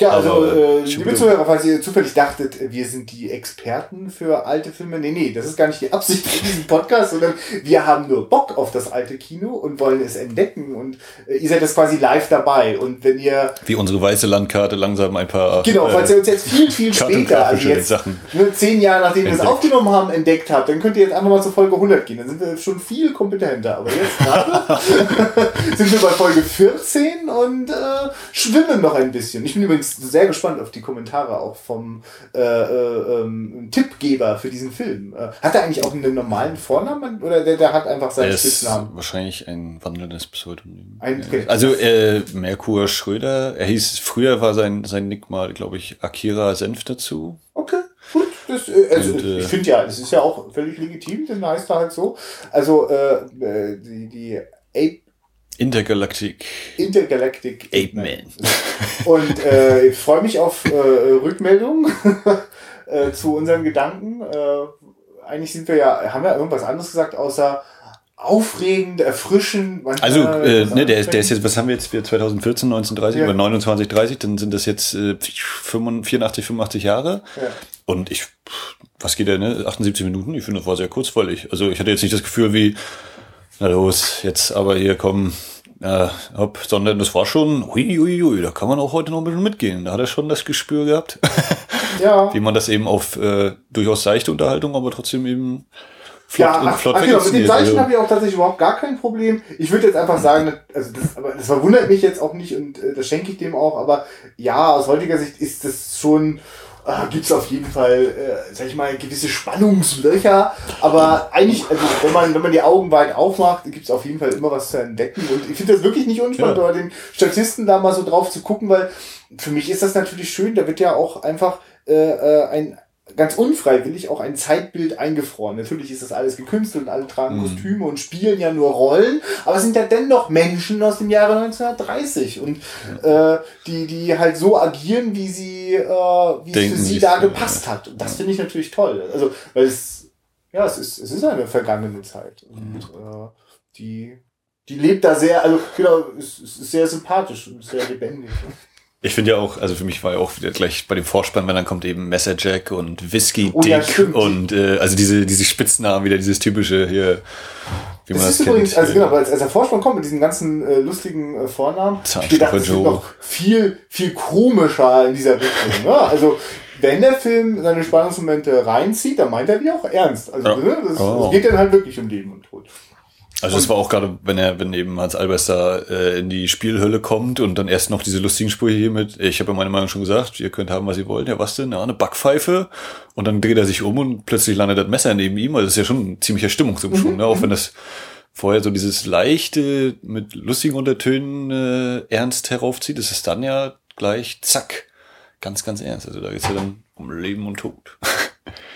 Ja, also, äh, liebe Zuhörer, falls ihr zufällig dachtet, wir sind die Experten für alte Filme. Nee, nee, das ist gar nicht die Absicht in diesem Podcast, sondern wir haben nur Bock auf das alte Kino und wollen es entdecken und äh, ihr seid das quasi live dabei und wenn ihr... Wie unsere weiße Landkarte langsam ein paar... Genau, falls ihr uns jetzt viel, viel später, also jetzt Sachen. nur zehn Jahre nachdem wir es aufgenommen haben, entdeckt habt, dann könnt ihr jetzt einfach mal zur Folge 100 gehen. Dann sind wir schon viel kompetenter. Aber jetzt gerade sind wir bei Folge 14 und äh, schwimmen noch ein bisschen. Ich bin übrigens sehr gespannt auf die Kommentare auch vom äh, äh, ähm, Tippgeber für diesen Film. Äh, hat er eigentlich auch einen normalen Vornamen oder der, der hat einfach seinen er Spitznamen? Wahrscheinlich ein wandelndes Pseudonym. Ein, okay. Also äh, Merkur Schröder, er hieß, früher war sein, sein Nick mal, glaube ich, Akira Senf dazu. Okay. Gut, das, äh, also und, äh, ich finde ja, das ist ja auch völlig legitim, den heißt er halt so. Also äh, äh die, die Ape Intergalactic. Intergalactic Ape Man. Und äh, ich freue mich auf äh, Rückmeldungen äh, zu unseren Gedanken. Äh, eigentlich sind wir ja, haben wir irgendwas anderes gesagt, außer aufregend, erfrischend. Also, äh, ne, der, der ist jetzt, was haben wir jetzt, wir 2014, 1930 ja. oder 29, 30, dann sind das jetzt äh, 84, 85 Jahre. Ja. Und ich, was geht der, ne, 78 Minuten? Ich finde, das war sehr kurzweilig. Also ich hatte jetzt nicht das Gefühl wie, na los, jetzt aber hier kommen, äh, hopp, sondern das war schon, hui, hui, hui, da kann man auch heute noch ein bisschen mitgehen. Da hat er schon das Gespür gehabt. Ja. Wie man das eben auf äh, durchaus seichte Unterhaltung, aber trotzdem eben flott ja, und flott ach, genau, mit dem Zeichen also. habe ich auch tatsächlich überhaupt gar kein Problem. Ich würde jetzt einfach sagen, also das, aber das verwundert mich jetzt auch nicht und äh, das schenke ich dem auch, aber ja, aus heutiger Sicht ist das schon äh, gibt es auf jeden Fall, äh, sag ich mal, gewisse Spannungslöcher. Aber eigentlich, also wenn man, wenn man die Augen weit aufmacht, gibt es auf jeden Fall immer was zu entdecken. Und ich finde das wirklich nicht unspannend, ja. den Statisten da mal so drauf zu gucken, weil für mich ist das natürlich schön, da wird ja auch einfach äh, äh ein, ganz unfreiwillig auch ein Zeitbild eingefroren. Natürlich ist das alles gekünstelt und alle tragen mhm. Kostüme und spielen ja nur Rollen, aber sind ja dennoch Menschen aus dem Jahre 1930 und äh, die, die halt so agieren, wie sie, äh, wie Denken es für sie da gepasst ja. hat. Und das finde ich natürlich toll. Also, weil es, ja, es ist, es ist eine vergangene Zeit. Und mhm. äh, die, die lebt da sehr, also genau, es ist sehr sympathisch und sehr lebendig. Ich finde ja auch, also für mich war ja auch wieder gleich bei dem Vorspann, wenn dann kommt eben Messer Jack und Whisky oh, Dick ja, und äh, also diese diese Spitznamen wieder dieses typische hier wie man das, das ist kennt. übrigens also genau, als, als der Vorspann kommt mit diesen ganzen äh, lustigen äh, Vornamen, ich gedacht, das noch viel viel komischer in dieser Richtung. Ne? Also wenn der Film seine Spannungsmomente reinzieht, dann meint er die auch ernst. Also ja. ne, das, oh. es geht dann halt wirklich um Leben und Tod. Also es war auch gerade, wenn er, wenn eben Hans Albers da äh, in die Spielhölle kommt und dann erst noch diese lustigen Sprüche hier mit, ich habe ja meine Meinung schon gesagt, ihr könnt haben, was ihr wollt, ja was denn, ja, eine Backpfeife. Und dann dreht er sich um und plötzlich landet das Messer neben ihm, also das ist ja schon ein ziemlicher Stimmungsumschwung, mhm. ne? auch wenn das vorher so dieses leichte, mit lustigen Untertönen äh, ernst heraufzieht, ist es dann ja gleich, zack, ganz, ganz ernst, also da geht's ja dann um Leben und Tod.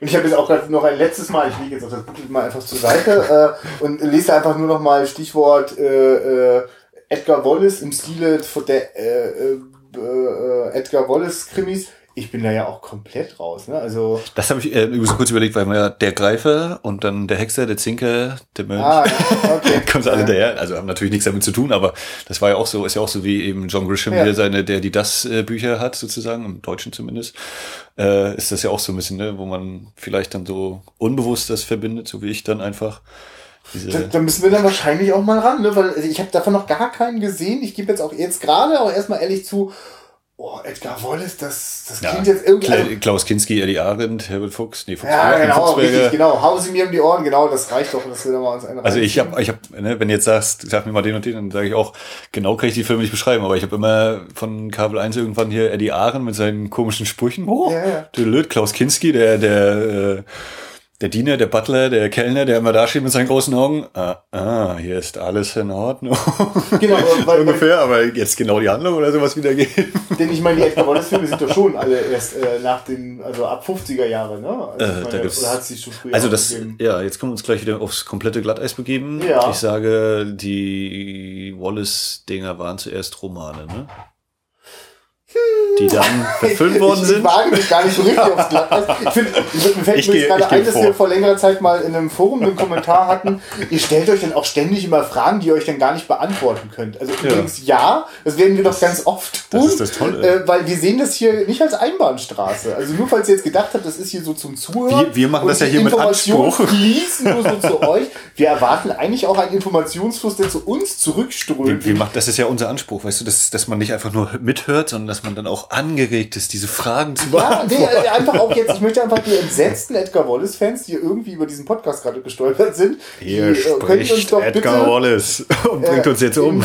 Und ich habe jetzt auch gerade noch ein letztes Mal, ich lege jetzt auch das Buch mal einfach zur Seite äh, und lese einfach nur noch mal Stichwort äh, äh, Edgar Wallace im Stile von der äh, äh, äh, Edgar Wallace Krimis. Ich bin da ja auch komplett raus, ne? Also Das habe ich äh, so kurz überlegt, weil man ja der Greifer und dann der Hexer, der Zinker, der Mönch. ah, okay. kommen sie alle daher. Also haben natürlich nichts damit zu tun, aber das war ja auch so, ist ja auch so wie eben John Grisham, Ja. der seine, der die das äh, Bücher hat, sozusagen, im Deutschen zumindest, äh, ist das ja auch so ein bisschen, ne, wo man vielleicht dann so unbewusst das verbindet, so wie ich dann einfach. Da, da müssen wir dann wahrscheinlich auch mal ran, ne? Weil also ich habe davon noch gar keinen gesehen. Ich gebe jetzt auch jetzt gerade auch erstmal ehrlich zu, oh, Edgar Wallace, das, das ja, klingt jetzt irgendwie. Also, Klaus Kinski, Eddie Arendt, Herbert Fuchs, nee, Fuchs, ja, genau, richtig, genau. Hauen Sie mir um die Ohren, genau, das reicht doch, dass wir da mal uns einen Also ich habe, ich hab, ne, wenn du jetzt sagst, sag mir mal den und den, dann sage ich auch, genau kann ich die Filme nicht beschreiben, aber ich habe immer von Kabel 1 irgendwann hier Eddie Ahren mit seinen komischen Sprüchen. Oh, Ja, ja. Klaus Kinski, der, der, äh, der Diener, der Butler, der Kellner, der immer da steht mit seinen großen Augen. Ah, ah hier ist alles in Ordnung. Genau, weil, ungefähr, aber jetzt genau die Handlung oder sowas wiedergeben. denn ich meine, die Edgar Wallace-Filme sind doch schon alle erst äh, nach den, also ab 50er Jahre, ne? Also, Äh, meine, da oder hat sie schon früher Also das, gegeben? ja, jetzt können wir uns gleich wieder aufs komplette Glatteis begeben. Ja. Ich sage, die Wallace-Dinger waren zuerst Romane, ne? Die dann verfilmt worden ich, ich sind. wage mich gar nicht so richtig aufs Glatteis. Ich finde, mir fällt Ich mir jetzt gerade ich ein, dass vor. wir vor längerer Zeit mal in einem Forum einen Kommentar hatten. Ihr stellt euch dann auch ständig immer Fragen, die ihr euch dann gar nicht beantworten könnt. Also übrigens ja, das werden wir doch ganz oft tun. das ist das Tolle. Äh, weil wir sehen das hier nicht als Einbahnstraße. Also nur falls ihr jetzt gedacht habt, das ist hier so zum Zuhören. Wir- wir machen das ja hier mit Anspruch. fließen nur so zu euch. Wir erwarten eigentlich auch einen Informationsfluss, der zu uns zurückströmt. Wie, wie macht, das ist ja unser Anspruch, weißt du, dass, dass man nicht einfach nur mithört, sondern dass man dann auch angeregt ist, diese Fragen zu Ja, nee, beantworten. äh, einfach auch jetzt, ich möchte einfach die entsetzten Edgar Wallace-Fans, die irgendwie über diesen Podcast gerade gestolpert sind, Hier die, äh, können uns spricht doch Edgar bitte Wallace und bringt äh, uns jetzt um.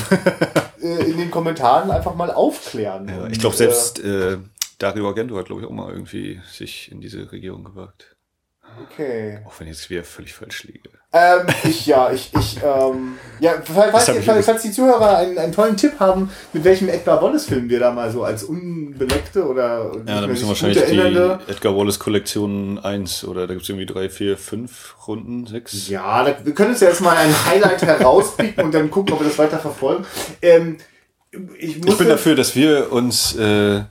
in, äh, in den Kommentaren einfach mal aufklären. Ja, Und, ich glaube, selbst äh, Dario Argento hat, glaube ich, auch mal irgendwie sich in diese Regierung gewagt. Äh, okay. Auch wenn ich jetzt wieder völlig falsch liege. Ähm, ich, ja, ich, ich, ähm, ja, falls, hab falls, falls, die Zuhörer einen, einen tollen Tipp haben, mit welchem Edgar Wallace-Film wir da mal so als Unbeleckte oder Ja, da müssen wir wahrscheinlich die Edgar Wallace Kollektion 1 oder da gibt's irgendwie drei, vier, fünf Runden, sechs. Ja, da, wir können uns ja jetzt mal ein Highlight herauspicken und dann gucken, ob wir das weiter verfolgen. Ähm, ich, Ich bin dafür, dass wir uns äh,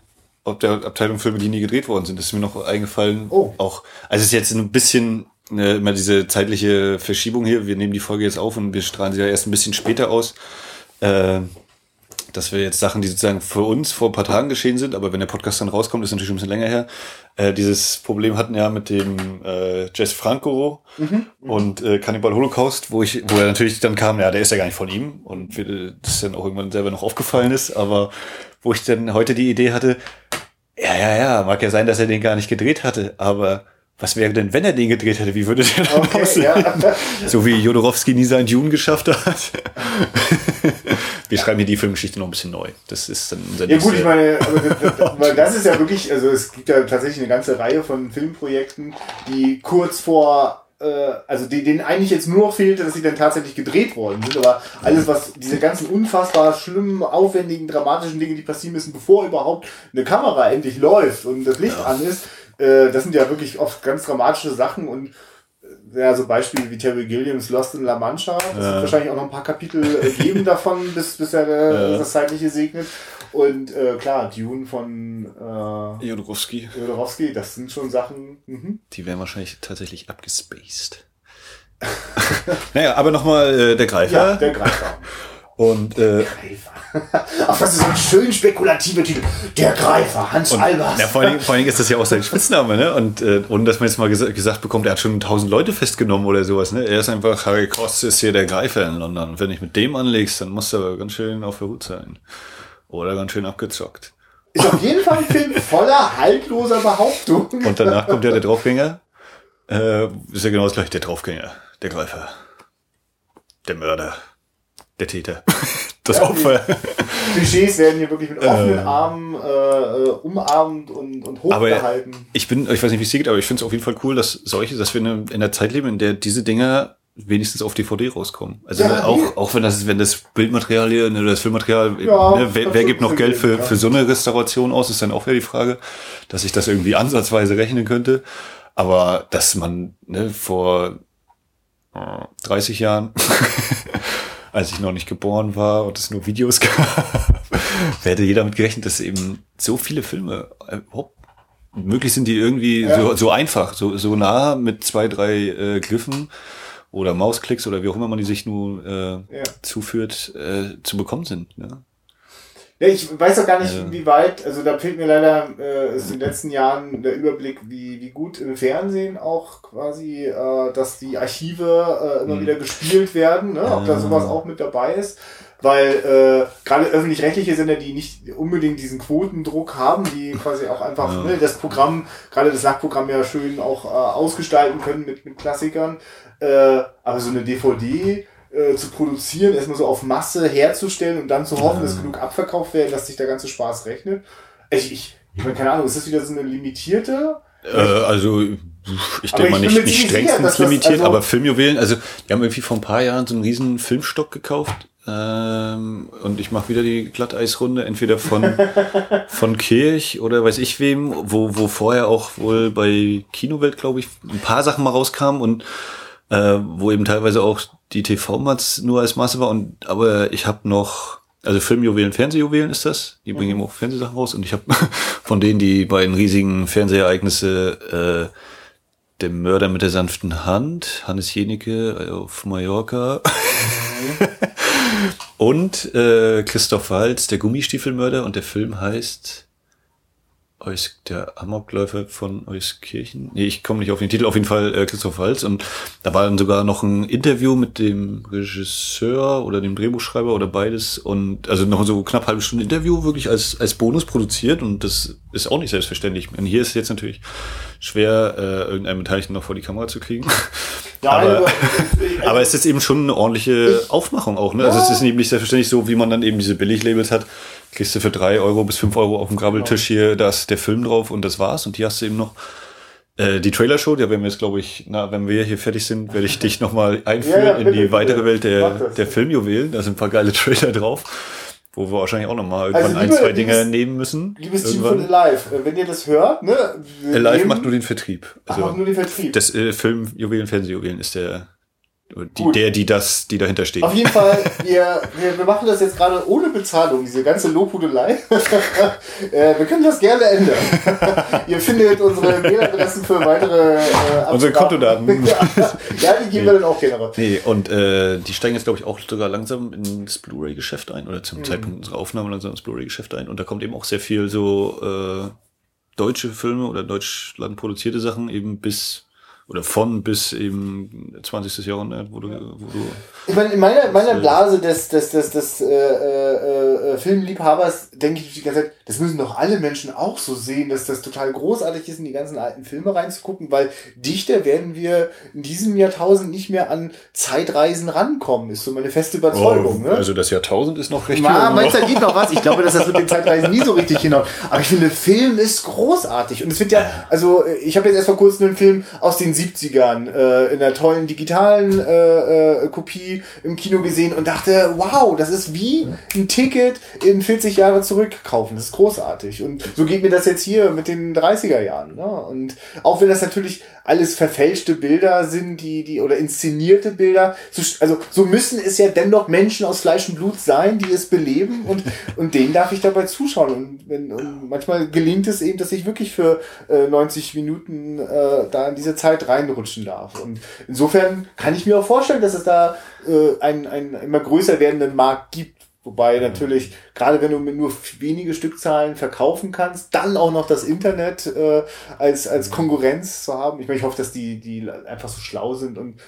ob der Abteilung Filme, die nie gedreht worden sind, das ist mir noch eingefallen. Oh. Auch, also es ist jetzt ein bisschen äh, immer diese zeitliche Verschiebung hier. Wir nehmen die Folge jetzt auf und wir strahlen sie ja erst ein bisschen später aus. Äh, dass wir jetzt Sachen, die sozusagen für uns vor ein paar Tagen geschehen sind, aber wenn der Podcast dann rauskommt, ist natürlich ein bisschen länger her. Äh, dieses Problem hatten ja mit dem äh, Jess Franco und äh, Cannibal Holocaust, wo ich, wo er natürlich dann kam, ja, der ist ja gar nicht von ihm und das dann auch irgendwann selber noch aufgefallen ist, aber wo ich dann heute die Idee hatte, ja, ja, ja, mag ja sein, dass er den gar nicht gedreht hatte, aber was wäre denn, wenn er den gedreht hätte? Wie würde der dann Okay, aussehen? ja. So wie Jodorowsky nie seinen Dune geschafft hat. Wir schreiben hier die Filmgeschichte noch ein bisschen neu. Das ist dann unser Ja gut, ich meine, das, das, weil das ist ja wirklich, also es gibt ja tatsächlich eine ganze Reihe von Filmprojekten, die kurz vor, äh, also die, denen eigentlich jetzt nur noch fehlte, dass sie dann tatsächlich gedreht worden sind. Aber alles, was diese ganzen unfassbar schlimmen, aufwendigen, dramatischen Dinge, die passieren müssen, bevor überhaupt eine Kamera endlich läuft und das Licht an ist, äh, das sind ja wirklich oft ganz dramatische Sachen und ja, so Beispiele wie Terry Gilliams Lost in La Mancha. Das wird wahrscheinlich auch noch ein paar Kapitel äh, geben davon, bis, bis er äh, das Zeitliche segnet. Und äh, klar, Dune von äh, Jodorowsky. Jodorowsky, das sind schon Sachen. Mhm. Die wären wahrscheinlich tatsächlich abgespaced. naja, aber nochmal äh, der Greifer. Ja, der Greifer. und äh, Greifer. Ach, das ist so ein schön spekulativer Titel. Der Greifer, Hans Albers. Ja, vor allen, Dingen, vor allen Dingen ist das ja auch sein Spitzname, ne? Und äh, ohne dass man jetzt mal gesa gesagt bekommt, er hat schon tausend Leute festgenommen oder sowas, ne? Er ist einfach, Harry Cross ist hier der Greifer in London. Und wenn ich mit dem anlegst, dann musst du aber ganz schön auf der Hut sein. Oder ganz schön abgezockt. Ist auf jeden Fall ein Film voller haltloser Behauptungen. Und danach kommt ja der Draufgänger. Äh, ist ja genau das gleiche, der Draufgänger, der Greifer, der Mörder, der Täter, das Opfer. Klischees werden hier wirklich mit offenen Armen äh, äh, umarmt und, und Aber hochgehalten. ich bin, ich weiß nicht, wie es dir geht, aber ich finde es auf jeden Fall cool, dass solche, dass wir in einer- in einer Zeit leben, in der diese Dinger wenigstens auf DVD rauskommen. Also Ja, auch, nee. auch wenn das, wenn das Bildmaterial hier, ne, das Filmmaterial, Ja, ne, wer, wer gibt noch Geld für, ja. für so eine Restauration aus, ist dann auch wieder die Frage, dass ich das irgendwie ansatzweise rechnen könnte. Aber dass man ne, vor äh, 30 Jahren, als ich noch nicht geboren war und es nur Videos gab, hätte jeder damit gerechnet, dass eben so viele Filme äh, überhaupt möglich sind, die irgendwie Ja. so, so einfach, so, so nah mit zwei, drei äh, Griffen oder Mausklicks oder wie auch immer man die sich nun äh, Ja. zuführt, äh, zu bekommen sind. Ne? Ja, ich weiß auch gar nicht, Ja. wie weit, also da fehlt mir leider äh, ist in den letzten Jahren der Überblick, wie, wie gut im Fernsehen auch quasi, äh, dass die Archive äh, immer Mhm. wieder gespielt werden, ne? ob da sowas auch mit dabei ist. Weil äh, gerade öffentlich-rechtliche Sender, die nicht unbedingt diesen Quotendruck haben, die quasi auch einfach Ja. ne, das Programm, gerade das Nachtprogramm ja schön auch äh, ausgestalten können mit, mit Klassikern. Äh, aber so eine DVD äh, zu produzieren, erstmal so auf Masse herzustellen und dann zu hoffen, dass genug abverkauft werden, dass sich der ganze Spaß rechnet. Ich, ich, ich meine, keine Ahnung, ist das wieder so eine limitierte? Äh, also ich denke mal nicht, nicht sicher, strengstens das- limitiert, also- aber Filmjuwelen, also die haben irgendwie vor ein paar Jahren so einen riesen Filmstock gekauft ähm, und ich mache wieder die Glatteisrunde, entweder von von Kirch oder weiß ich wem, wo wo vorher auch wohl bei Kinowelt, glaube ich, ein paar Sachen mal rauskamen und äh, wo eben teilweise auch die TV-Mats nur als Masse war und aber ich habe noch also Filmjuwelen, Fernsehjuwelen ist das. Die bringen eben auch Fernsehsachen raus und ich habe von denen die beiden riesigen Fernsehereignisse äh, der Mörder mit der sanften Hand, Hannes Jenecke auf Mallorca. Und äh, Christoph Waltz, der Gummistiefelmörder und der Film heißt Eus, der Amokläufer von Euskirchen. Nee, ich komme nicht auf den Titel, auf jeden Fall äh, Christoph Waltz. Und da war dann sogar noch ein Interview mit dem Regisseur oder dem Drehbuchschreiber oder beides. Und also noch so knapp halbe Stunde Interview wirklich als, als Bonus produziert. Und das ist auch nicht selbstverständlich. Und hier ist es jetzt natürlich schwer, äh, irgendeinen Beteiligten noch vor die Kamera zu kriegen. Ja, aber, also, aber es ist eben schon eine ordentliche Aufmachung auch. Ne? Also es ist eben nicht selbstverständlich so, wie man dann eben diese Billiglabels hat. Kriegst du für drei Euro bis fünf Euro auf dem Grabbeltisch hier, da ist der Film drauf und das war's. Und hier hast du eben noch äh, die Trailer-Show. Ja, wenn wir jetzt, glaube ich, na, wenn wir hier fertig sind, werde ich dich nochmal einführen Ja, ja, in die weitere. Welt der, das. der Filmjuwelen. Da sind ein paar geile Trailer drauf, wo wir wahrscheinlich auch nochmal irgendwann Also, ein, liebe- zwei Dinge liebes- nehmen müssen. liebes Team von Irgendwann. Alive, äh, wenn ihr das hört, ne? wir Live nehmen- macht nur den Vertrieb. Ach, Also macht nur den Vertrieb. das äh, Filmjuwelen, Fernsehjuwelen ist der, die, Gut. der, die das, die dahinter steht. Auf jeden Fall, wir, wir, wir machen das jetzt gerade ohne Bezahlung, diese ganze Lobhudelei. äh, wir können das gerne ändern. Ihr findet unsere Mailadressen für weitere äh, Unsere Absprachen. Kontodaten. ja, die geben wir dann auch gerne raus. Nee, und äh, die steigen jetzt, glaube ich, auch sogar langsam ins Blu-ray-Geschäft ein oder Mhm. zum Zeitpunkt unserer Aufnahme langsam ins Blu-ray-Geschäft ein. Und da kommt eben auch sehr viel so äh, deutsche Filme oder Deutschland produzierte Sachen eben bis oder von bis eben 20. Jahrhundert, wo du, wo du Ich meine, in meiner, meiner Blase des, des, des, des äh, äh, äh, Filmliebhabers denke ich die ganze Zeit, das müssen doch alle Menschen auch so sehen, dass das total großartig ist, in die ganzen alten Filme reinzugucken, weil dichter werden wir in diesem Jahrtausend nicht mehr an Zeitreisen rankommen, ist so meine feste Überzeugung. ne? also das Jahrtausend ist noch recht Ja, jung meinst du, da geht noch was? Ich glaube, dass das mit den Zeitreisen nie so richtig hinhaut. Aber ich finde, Film ist großartig. Und es wird ja, also äh, ich habe jetzt erst vor kurzem einen Film aus den 70ern äh, in einer tollen digitalen äh, äh, Kopie im Kino gesehen und dachte, wow, das ist wie ein Ticket in 40 Jahre zurückkaufen. Das ist großartig. Und so geht mir das jetzt hier mit den 30er Jahren. Ne? Und auch wenn das natürlich alles verfälschte Bilder sind, die, die, oder inszenierte Bilder, so, also so müssen es ja dennoch Menschen aus Fleisch und Blut sein, die es beleben und, und denen darf ich dabei zuschauen. Und, wenn, und manchmal gelingt es eben, dass ich wirklich für äh, 90 Minuten äh, da in diese Zeit reinrutschen darf. Und insofern kann ich mir auch vorstellen, dass es da äh, einen, einen immer größer werdenden Markt gibt. Wobei natürlich, gerade wenn du mit nur wenige Stückzahlen verkaufen kannst, dann auch noch das Internet äh, als, als Konkurrenz zu haben. Ich meine, ich hoffe, dass die, die einfach so schlau sind und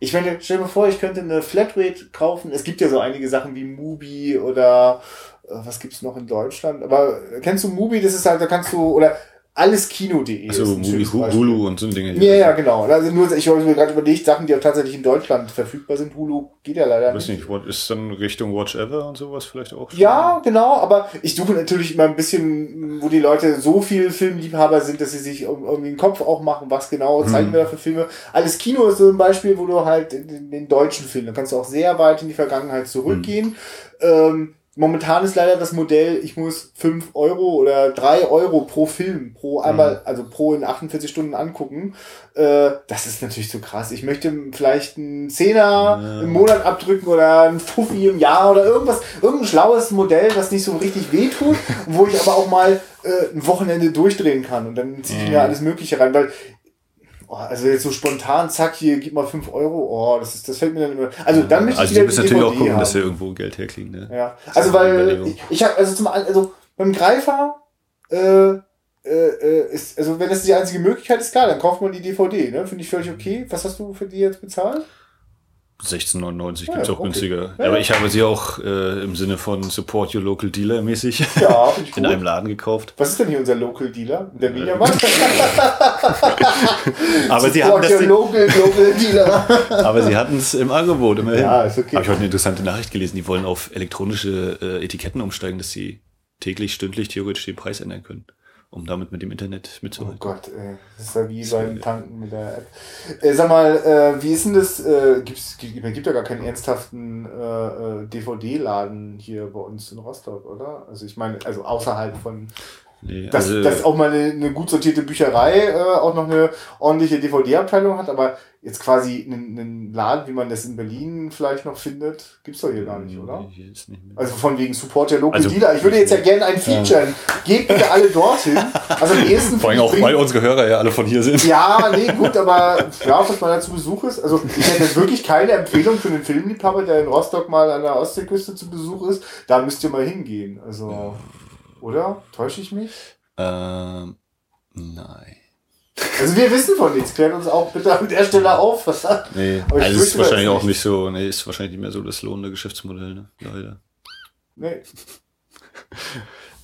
ich meine, stell dir vor, ich könnte eine Flatrate kaufen. Es gibt ja so einige Sachen wie Mubi oder äh, was gibt's noch in Deutschland? Aber äh, kennst du Mubi? Das ist halt, da kannst du, oder Also Movie, schönes Beispiel. Hulu und so Dinge. Ja, ja, genau. Also nur, ich habe mir gerade überlegt, Sachen, die auch tatsächlich in Deutschland verfügbar sind. Hulu geht ja leider weiß nicht, what- ist dann Richtung Watch Ever und sowas vielleicht auch? schon? Ja, genau, aber ich suche natürlich immer ein bisschen, wo die Leute so viel Filmliebhaber sind, dass sie sich irgendwie den Kopf auch machen, was genau zeigen wir da für Filme. Alles Kino ist so ein Beispiel, wo du halt den, den deutschen Film, da kannst du auch sehr weit in die Vergangenheit zurückgehen. Ähm, momentan ist leider das Modell, ich muss fünf Euro oder drei Euro pro Film, pro einmal, also pro in 48 Stunden angucken. Äh, das ist natürlich so krass. Ich möchte vielleicht einen Zehner im Monat abdrücken oder einen Fuffi im Jahr oder irgendwas, irgendein schlaues Modell, das nicht so richtig wehtut, wo ich aber auch mal äh, ein Wochenende durchdrehen kann und dann ziehe ich mir alles Mögliche rein, weil Oh, also jetzt so spontan, zack, hier, gib mal fünf Euro. Oh, das ist, das fällt mir dann immer. Also dann möchte Also ich du musst die natürlich auch DVD gucken, haben. dass wir irgendwo Geld herkriegen. Ne? Ja, also weil ich, ich habe also zum also beim Greifer äh, äh, äh, ist also wenn das die einzige Möglichkeit ist, klar, dann kauft man die DVD, ne? Finde ich völlig okay. Was hast du für die jetzt bezahlt? 16,99 Ja, gibt's auch okay. günstiger. Ja, Aber ja. ich habe sie auch äh, im Sinne von Support Your Local Dealer mäßig Ja, in einem Laden gekauft. Was ist denn hier unser Local Dealer? Der Mediamarkt? Aber sie Support hatten das Local, Local Dealer. aber sie hatten es im Angebot immerhin. Ja, ist okay. Habe ich heute eine interessante Nachricht gelesen. Die wollen auf elektronische äh, Etiketten umsteigen, dass sie täglich, stündlich theoretisch den Preis ändern können, um damit mit dem Internet Oh mitzuhalten. Gott, ey. Das ist ja wie beim Tanken mit der App. Äh, sag mal, äh, wie ist denn das? Äh, gibt's, gibt, gibt ja gar keinen ernsthaften äh, äh, DVD-Laden hier bei uns in Rostock, oder? Also ich meine, also außerhalb von Nee, dass, also, dass auch mal eine, eine gut sortierte Bücherei äh, auch noch eine ordentliche DVD-Abteilung hat, aber jetzt quasi einen, einen Laden, wie man das in Berlin vielleicht noch findet, gibt's doch hier gar nicht, oder? Hier ist nicht mehr. Also von wegen Support der Local Also- Dealer. Ich würde jetzt ja gerne ein Feature. Geht bitte alle dorthin. Also am ehesten Vor allem auch, weil unsere Hörer ja alle von hier sind. ja, nee, gut, aber ja, dass man da zu Besuch ist. Also ich hätte jetzt wirklich keine Empfehlung für einen Filmliebhaber, der in Rostock mal an der Ostseeküste zu Besuch ist. Da müsst ihr mal hingehen. Also, oder? Täusche ich mich? Ähm, nein. Also wir wissen von nichts. Klärt uns auch bitte an der Stelle auf. Was Nee, Aber ich also ist wahrscheinlich auch nicht. so, nee, ist wahrscheinlich nicht mehr so das lohnende Geschäftsmodell, ne? Leider. Nee.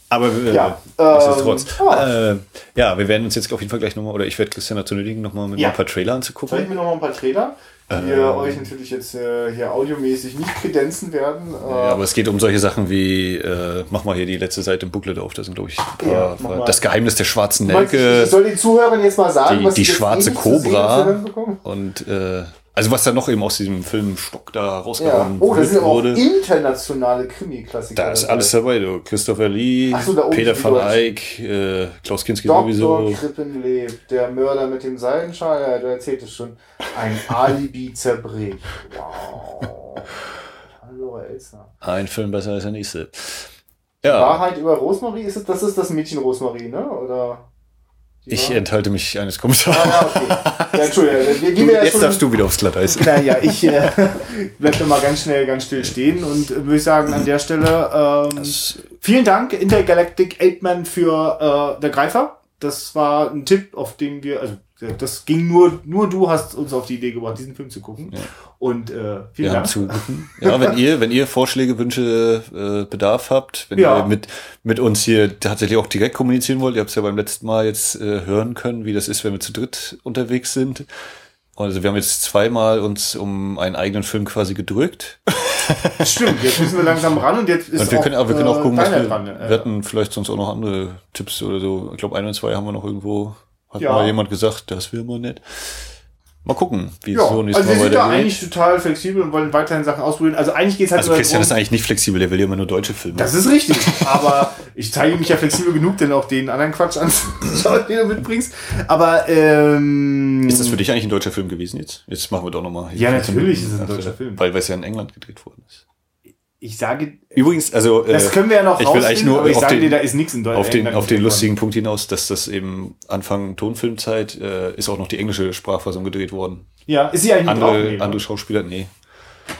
Aber äh, Ja, nichtsdestotrotz. ähm, Äh, ja, wir werden uns jetzt auf jeden Fall gleich nochmal, oder ich werde Christian dazu nötigen, nochmal mit Ja. ein paar Trailer anzugucken. ich mir noch mal ein paar Trailer, wir euch natürlich jetzt äh, hier audiomäßig nicht kredenzen werden. Äh, Ja, aber es geht um solche Sachen wie, äh, mach mal hier die letzte Seite im Booklet auf, da sind, glaube ich, paar, Ja, das Geheimnis der schwarzen Nelke ich soll den Zuhörern jetzt mal sagen, die- was die schwarze bekommen? und äh, also was da noch eben aus diesem Film Stock da Ja. rausgehauen Oh, das sind aber auch wurde. internationale Krimi-Klassiker. Da ist alles dabei, du. Christopher Lee, so, Peter van. Eyck, äh, Klaus Kinski Dr. sowieso. Krippenlebt, der Mörder mit dem Seidenschal, ja, du erzählt es schon. Ein Alibi zerbricht. Wow. Hallo, Elsner. Ein Film besser als der nächste. Ja, Wahrheit über Rosmarie, ist es, das ist das Mädchen Rosmarie, ne? Oder? Ich enthalte mich eines Kommentars. Ah, ja, okay. Ja, Entschuldigung, wie, wie Du, wir ja jetzt schon, darfst du wieder aufs Glatteis. Naja, ich äh, bleib noch mal ganz schnell, ganz still stehen und würde ich sagen, an der Stelle ähm, vielen Dank, Intergalactic Ape-Man für äh, der Greifer. Das war ein Tipp, auf den wir, also das ging nur, nur du hast uns auf die Idee gebracht, diesen Film zu gucken. Und äh, vielen Ja, Dank. zu. ja, wenn ihr, wenn ihr Vorschläge, Wünsche, äh, Bedarf habt, wenn Ja. ihr mit, mit uns hier tatsächlich auch direkt kommunizieren wollt, ihr habt es ja beim letzten Mal jetzt äh, hören können, wie das ist, wenn wir zu dritt unterwegs sind. Also wir haben jetzt zweimal uns um einen eigenen Film quasi gedrückt. Stimmt, jetzt müssen wir langsam ran und jetzt ist Und wir können, auch, wir können auch äh, gucken, was wir, dran. Äh, wir hatten vielleicht sonst auch noch andere Tipps oder so. Ich glaube, ein und zwei haben wir noch irgendwo, hat Ja. mal jemand gesagt, das wäre mal nett. Mal gucken, wie ja, es so nächstes also wir Mal sind da eigentlich total flexibel und wollen weiterhin Sachen ausprobieren. Also eigentlich geht es halt Also Christian ist eigentlich nicht flexibel, der will ja immer nur deutsche Filme. Das ist richtig. Aber ich zeige mich ja flexibel genug, denn auch den anderen Quatsch anzuschauen, den du mitbringst. Aber ähm, Ist das für dich eigentlich ein deutscher Film gewesen jetzt? Jetzt machen wir doch nochmal. Ja, natürlich ist es ein deutscher Film. Weil weil es ja in England gedreht worden ist. Ich sage, Übrigens, also das äh, können wir ja noch ich will eigentlich nur aber ich auf sage den- dir, da ist nichts in Deutschland. auf den, auf den lustigen Punkt hinaus, dass das eben Anfang Tonfilmzeit äh, ist auch noch die englische Sprachfassung gedreht worden. Ja, ist sie eigentlich Andere, Draufnehmer? andere Schauspieler, nee.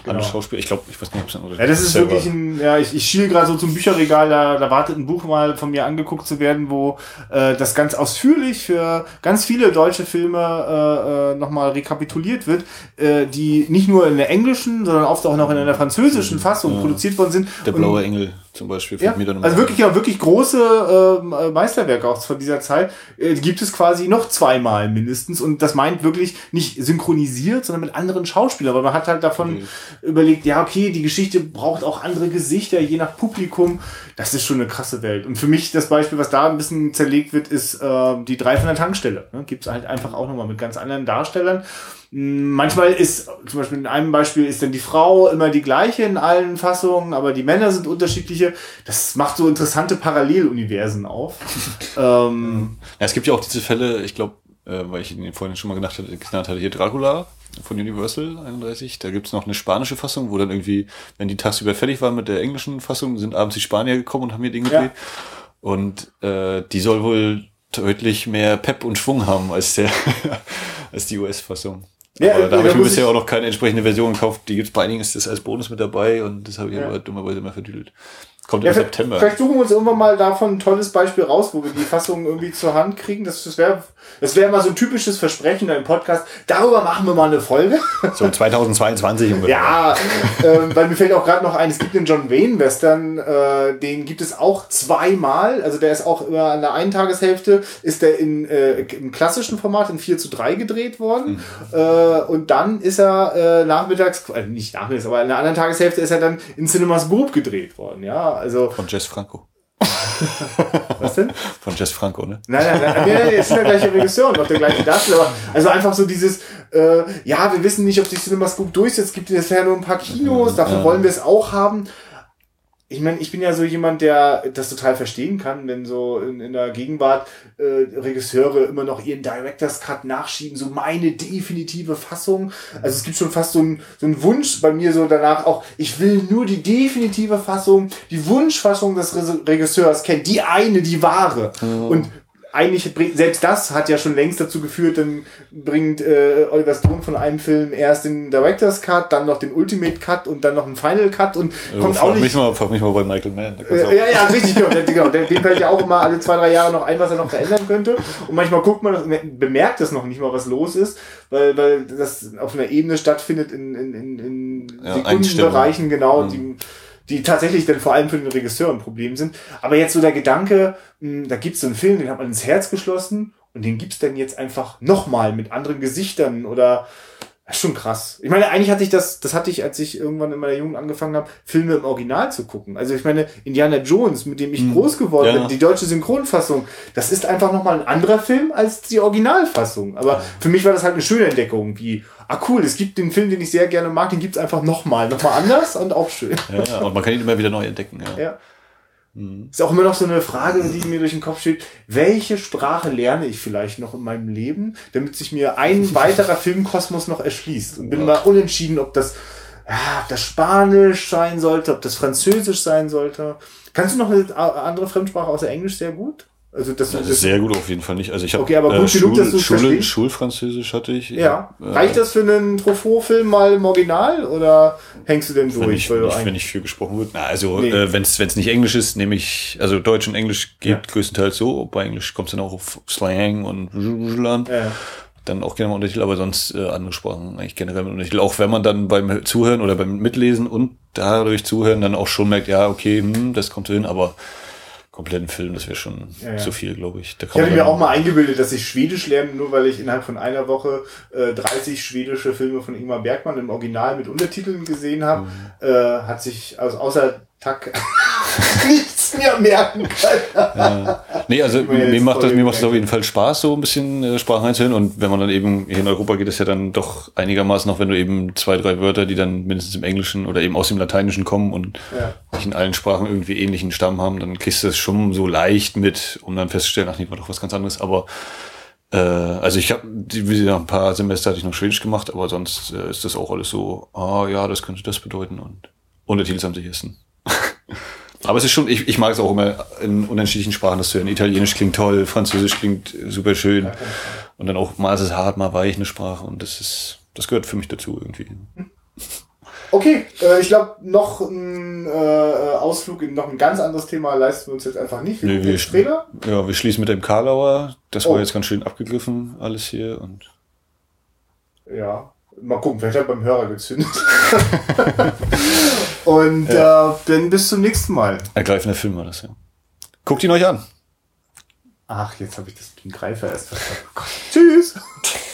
Andere Schauspieler, ich glaube, ich weiß nicht, ob es Ja, das ist selber- wirklich ein, ja, ich, ich schiel gerade so zum Bücherregal, da, da wartet ein Buch mal von mir angeguckt zu werden, wo äh, das ganz ausführlich für ganz viele deutsche Filme äh, äh, nochmal rekapituliert wird, äh, die nicht nur in der englischen, sondern oft auch noch in einer französischen Fassung produziert worden sind. Der blaue Engel zum Beispiel. Ja, also wirklich, ja, wirklich große ähm, äh, Meisterwerke auch von dieser Zeit äh, gibt es quasi noch zweimal mindestens und das meint wirklich nicht synchronisiert, sondern mit anderen Schauspielern, weil man hat halt davon überlegt, ja okay, die Geschichte braucht auch andere Gesichter, je nach Publikum. Das ist schon eine krasse Welt. Und für mich das Beispiel, was da ein bisschen zerlegt wird, ist äh, die drei von der Tankstelle. Ne? Gibt es halt einfach auch nochmal mit ganz anderen Darstellern. Manchmal ist, zum Beispiel in einem Beispiel ist dann die Frau immer die gleiche in allen Fassungen, aber die Männer sind unterschiedliche. Das macht so interessante Paralleluniversen auf. ähm, ja, es gibt ja auch diese Fälle, ich glaube, äh, weil ich ihn vorhin schon mal genannt hatte, genannt hatte, hier Dracula von Universal 31. Da gibt's noch eine spanische Fassung, wo dann irgendwie, wenn die tagsüber fertig waren mit der englischen Fassung, sind abends die Spanier gekommen und haben hier Ding gedreht. Ja. Und äh, die soll wohl deutlich mehr Pep und Schwung haben als der als die US-Fassung. Ja, aber da habe ich mir bisher auch noch keine entsprechende Version gekauft. Die gibt's bei einigen, ist das als Bonus mit dabei und das habe ich ja. aber dummerweise immer verdüdelt. Kommt ja, im September. Vielleicht suchen wir uns irgendwann mal davon ein tolles Beispiel raus, wo wir die Fassung irgendwie zur Hand kriegen. Das, das wäre das wäre mal so ein typisches Versprechen in einem Podcast. Darüber machen wir mal eine Folge. So 2022 ungefähr. Ja, äh, weil mir fällt auch gerade noch ein, es gibt den John Wayne Western, äh, den gibt es auch zweimal. Also der ist auch immer an der einen Tageshälfte, ist der in, äh, im klassischen Format in 4 zu 3 gedreht worden. Mhm. Äh, und dann ist er äh, nachmittags, äh, nicht nachmittags, aber in der anderen Tageshälfte ist er dann in Cinemas Group gedreht worden. Ja, also. Von Jess Franco. Was denn? Von Jess Franco, ne? Nein, nein, nein, nein, nein ist der gleiche Regisseur und auch der gleiche Darsteller. Also einfach so dieses, äh, ja, wir wissen nicht, ob sich CinemaScope durchsetzt, gibt es ja nur ein paar Kinos, dafür wollen wir es auch haben ich meine, ich bin ja so jemand, der das total verstehen kann, wenn so in, in der Gegenwart äh, Regisseure immer noch ihren Director's Cut nachschieben, so meine definitive Fassung. Also es gibt schon fast so einen so einen Wunsch bei mir so danach auch, ich will nur die definitive Fassung, die Wunschfassung des Regisseurs kennen, die eine, die wahre. Mhm. Und eigentlich bringt, selbst das hat ja schon längst dazu geführt, dann bringt äh, Oliver Stone von einem Film erst den Director's Cut, dann noch den Ultimate Cut und dann noch einen Final Cut und ja, kommt auch nicht. Mich mal, frag mich mal bei Michael Mann. Äh, ja, ja, richtig, genau. genau. Dem fällt ja auch immer alle zwei, drei Jahre noch ein, was er noch verändern könnte. Und manchmal guckt man, bemerkt das noch nicht mal, was los ist, weil, weil das auf einer Ebene stattfindet in, in, in, in ja, Sekundenbereichen, genau, mhm. die die tatsächlich dann vor allem für den Regisseur ein Problem sind. Aber jetzt so der Gedanke, mh, hm, da gibt's so einen Film, den hat man ins Herz geschlossen und den gibt's dann jetzt einfach nochmal mit anderen Gesichtern oder das ist schon krass. Ich meine, eigentlich hatte ich das, das hatte ich, als ich irgendwann in meiner Jugend angefangen habe, Filme im Original zu gucken. Also ich meine, Indiana Jones, mit dem ich hm. groß geworden ja. bin, die deutsche Synchronfassung, das ist einfach nochmal ein anderer Film als die Originalfassung. Aber für mich war das halt eine schöne Entdeckung, wie, ah cool, es gibt den Film, den ich sehr gerne mag, den gibt's einfach nochmal, nochmal anders und auch schön. Ja, und man kann ihn immer wieder neu entdecken. Ja. ja. Mhm. Ist auch immer noch so eine Frage, die mir durch den Kopf steht. Welche Sprache lerne ich vielleicht noch in meinem Leben, damit sich mir ein weiterer Filmkosmos noch erschließt? Und bin mal unentschieden, ob das, ja, ob das Spanisch sein sollte, ob das Französisch sein sollte. Kannst du noch eine andere Fremdsprache außer Englisch sehr gut? Also das, das ist sehr gut auf jeden Fall nicht. Also ich habe okay, aber gut äh, genug, dass du Schule, Schulfranzösisch hatte ich. Ja. Äh, Reicht das für einen Truffaut-Film mal im Original oder hängst du denn durch? Wenn ich, ich, wenn ich viel gesprochen wird. Na, also nee. äh, wenn es nicht Englisch ist, nehme ich also Deutsch und Englisch geht ja. größtenteils so. Bei Englisch kommt es dann auch auf Slang und. Ja. Dann auch gerne mal Untertitel, aber sonst äh, andere Sprachen eigentlich generell mit Untertitel. Auch wenn man dann beim Zuhören oder beim Mitlesen und dadurch Zuhören dann auch schon merkt, ja okay, hm, das kommt hin, aber kompletten Film, das wäre schon ja, ja. zu viel, glaube ich. ich hatte mir auch mal eingebildet, dass ich Schwedisch lerne, nur weil ich innerhalb von einer Woche äh, 30 schwedische Filme von Ingmar Bergmann im Original mit Untertiteln gesehen habe. Mhm. Äh, hat sich, also außer Tack nichts mehr merken kann. ja. Nee, also mir macht das, mir macht das auf jeden Fall Spaß, so ein bisschen äh, Sprachen einzuhören. Und wenn man dann eben, hier in Europa geht es ja dann doch einigermaßen noch, wenn du eben zwei, drei Wörter, die dann mindestens im Englischen oder eben aus dem Lateinischen kommen und ja. nicht in allen Sprachen irgendwie ähnlichen Stamm haben, dann kriegst du das schon so leicht mit, um dann festzustellen, ach nee, war doch was ganz anderes. Aber äh, also ich habe wie ein paar Semester hatte ich noch Schwedisch gemacht, aber sonst äh, ist das auch alles so, ah ja, das könnte das bedeuten und Untertitel am sichersten. Aber es ist schon, ich, ich mag es auch immer in unterschiedlichen Sprachen, das zu hören. Italienisch klingt toll, Französisch klingt super schön. Und dann auch mal ist es hart, mal weich eine Sprache. Und das ist, das gehört für mich dazu irgendwie. Okay, äh, ich glaube, noch ein äh, Ausflug in noch ein ganz anderes Thema leisten wir uns jetzt einfach nicht. Nee, wir, Trainer. Ja, wir schließen mit dem Karlauer. Das oh. war jetzt ganz schön abgegriffen, alles hier. Und ja, mal gucken, vielleicht hat beim Hörer gezündet. Und ja. äh, dann bis zum nächsten Mal. Ergreifender Film war das, ja. Guckt ihn euch an. Ach, jetzt habe ich das mit dem Greifer erst verstanden. Oh Tschüss.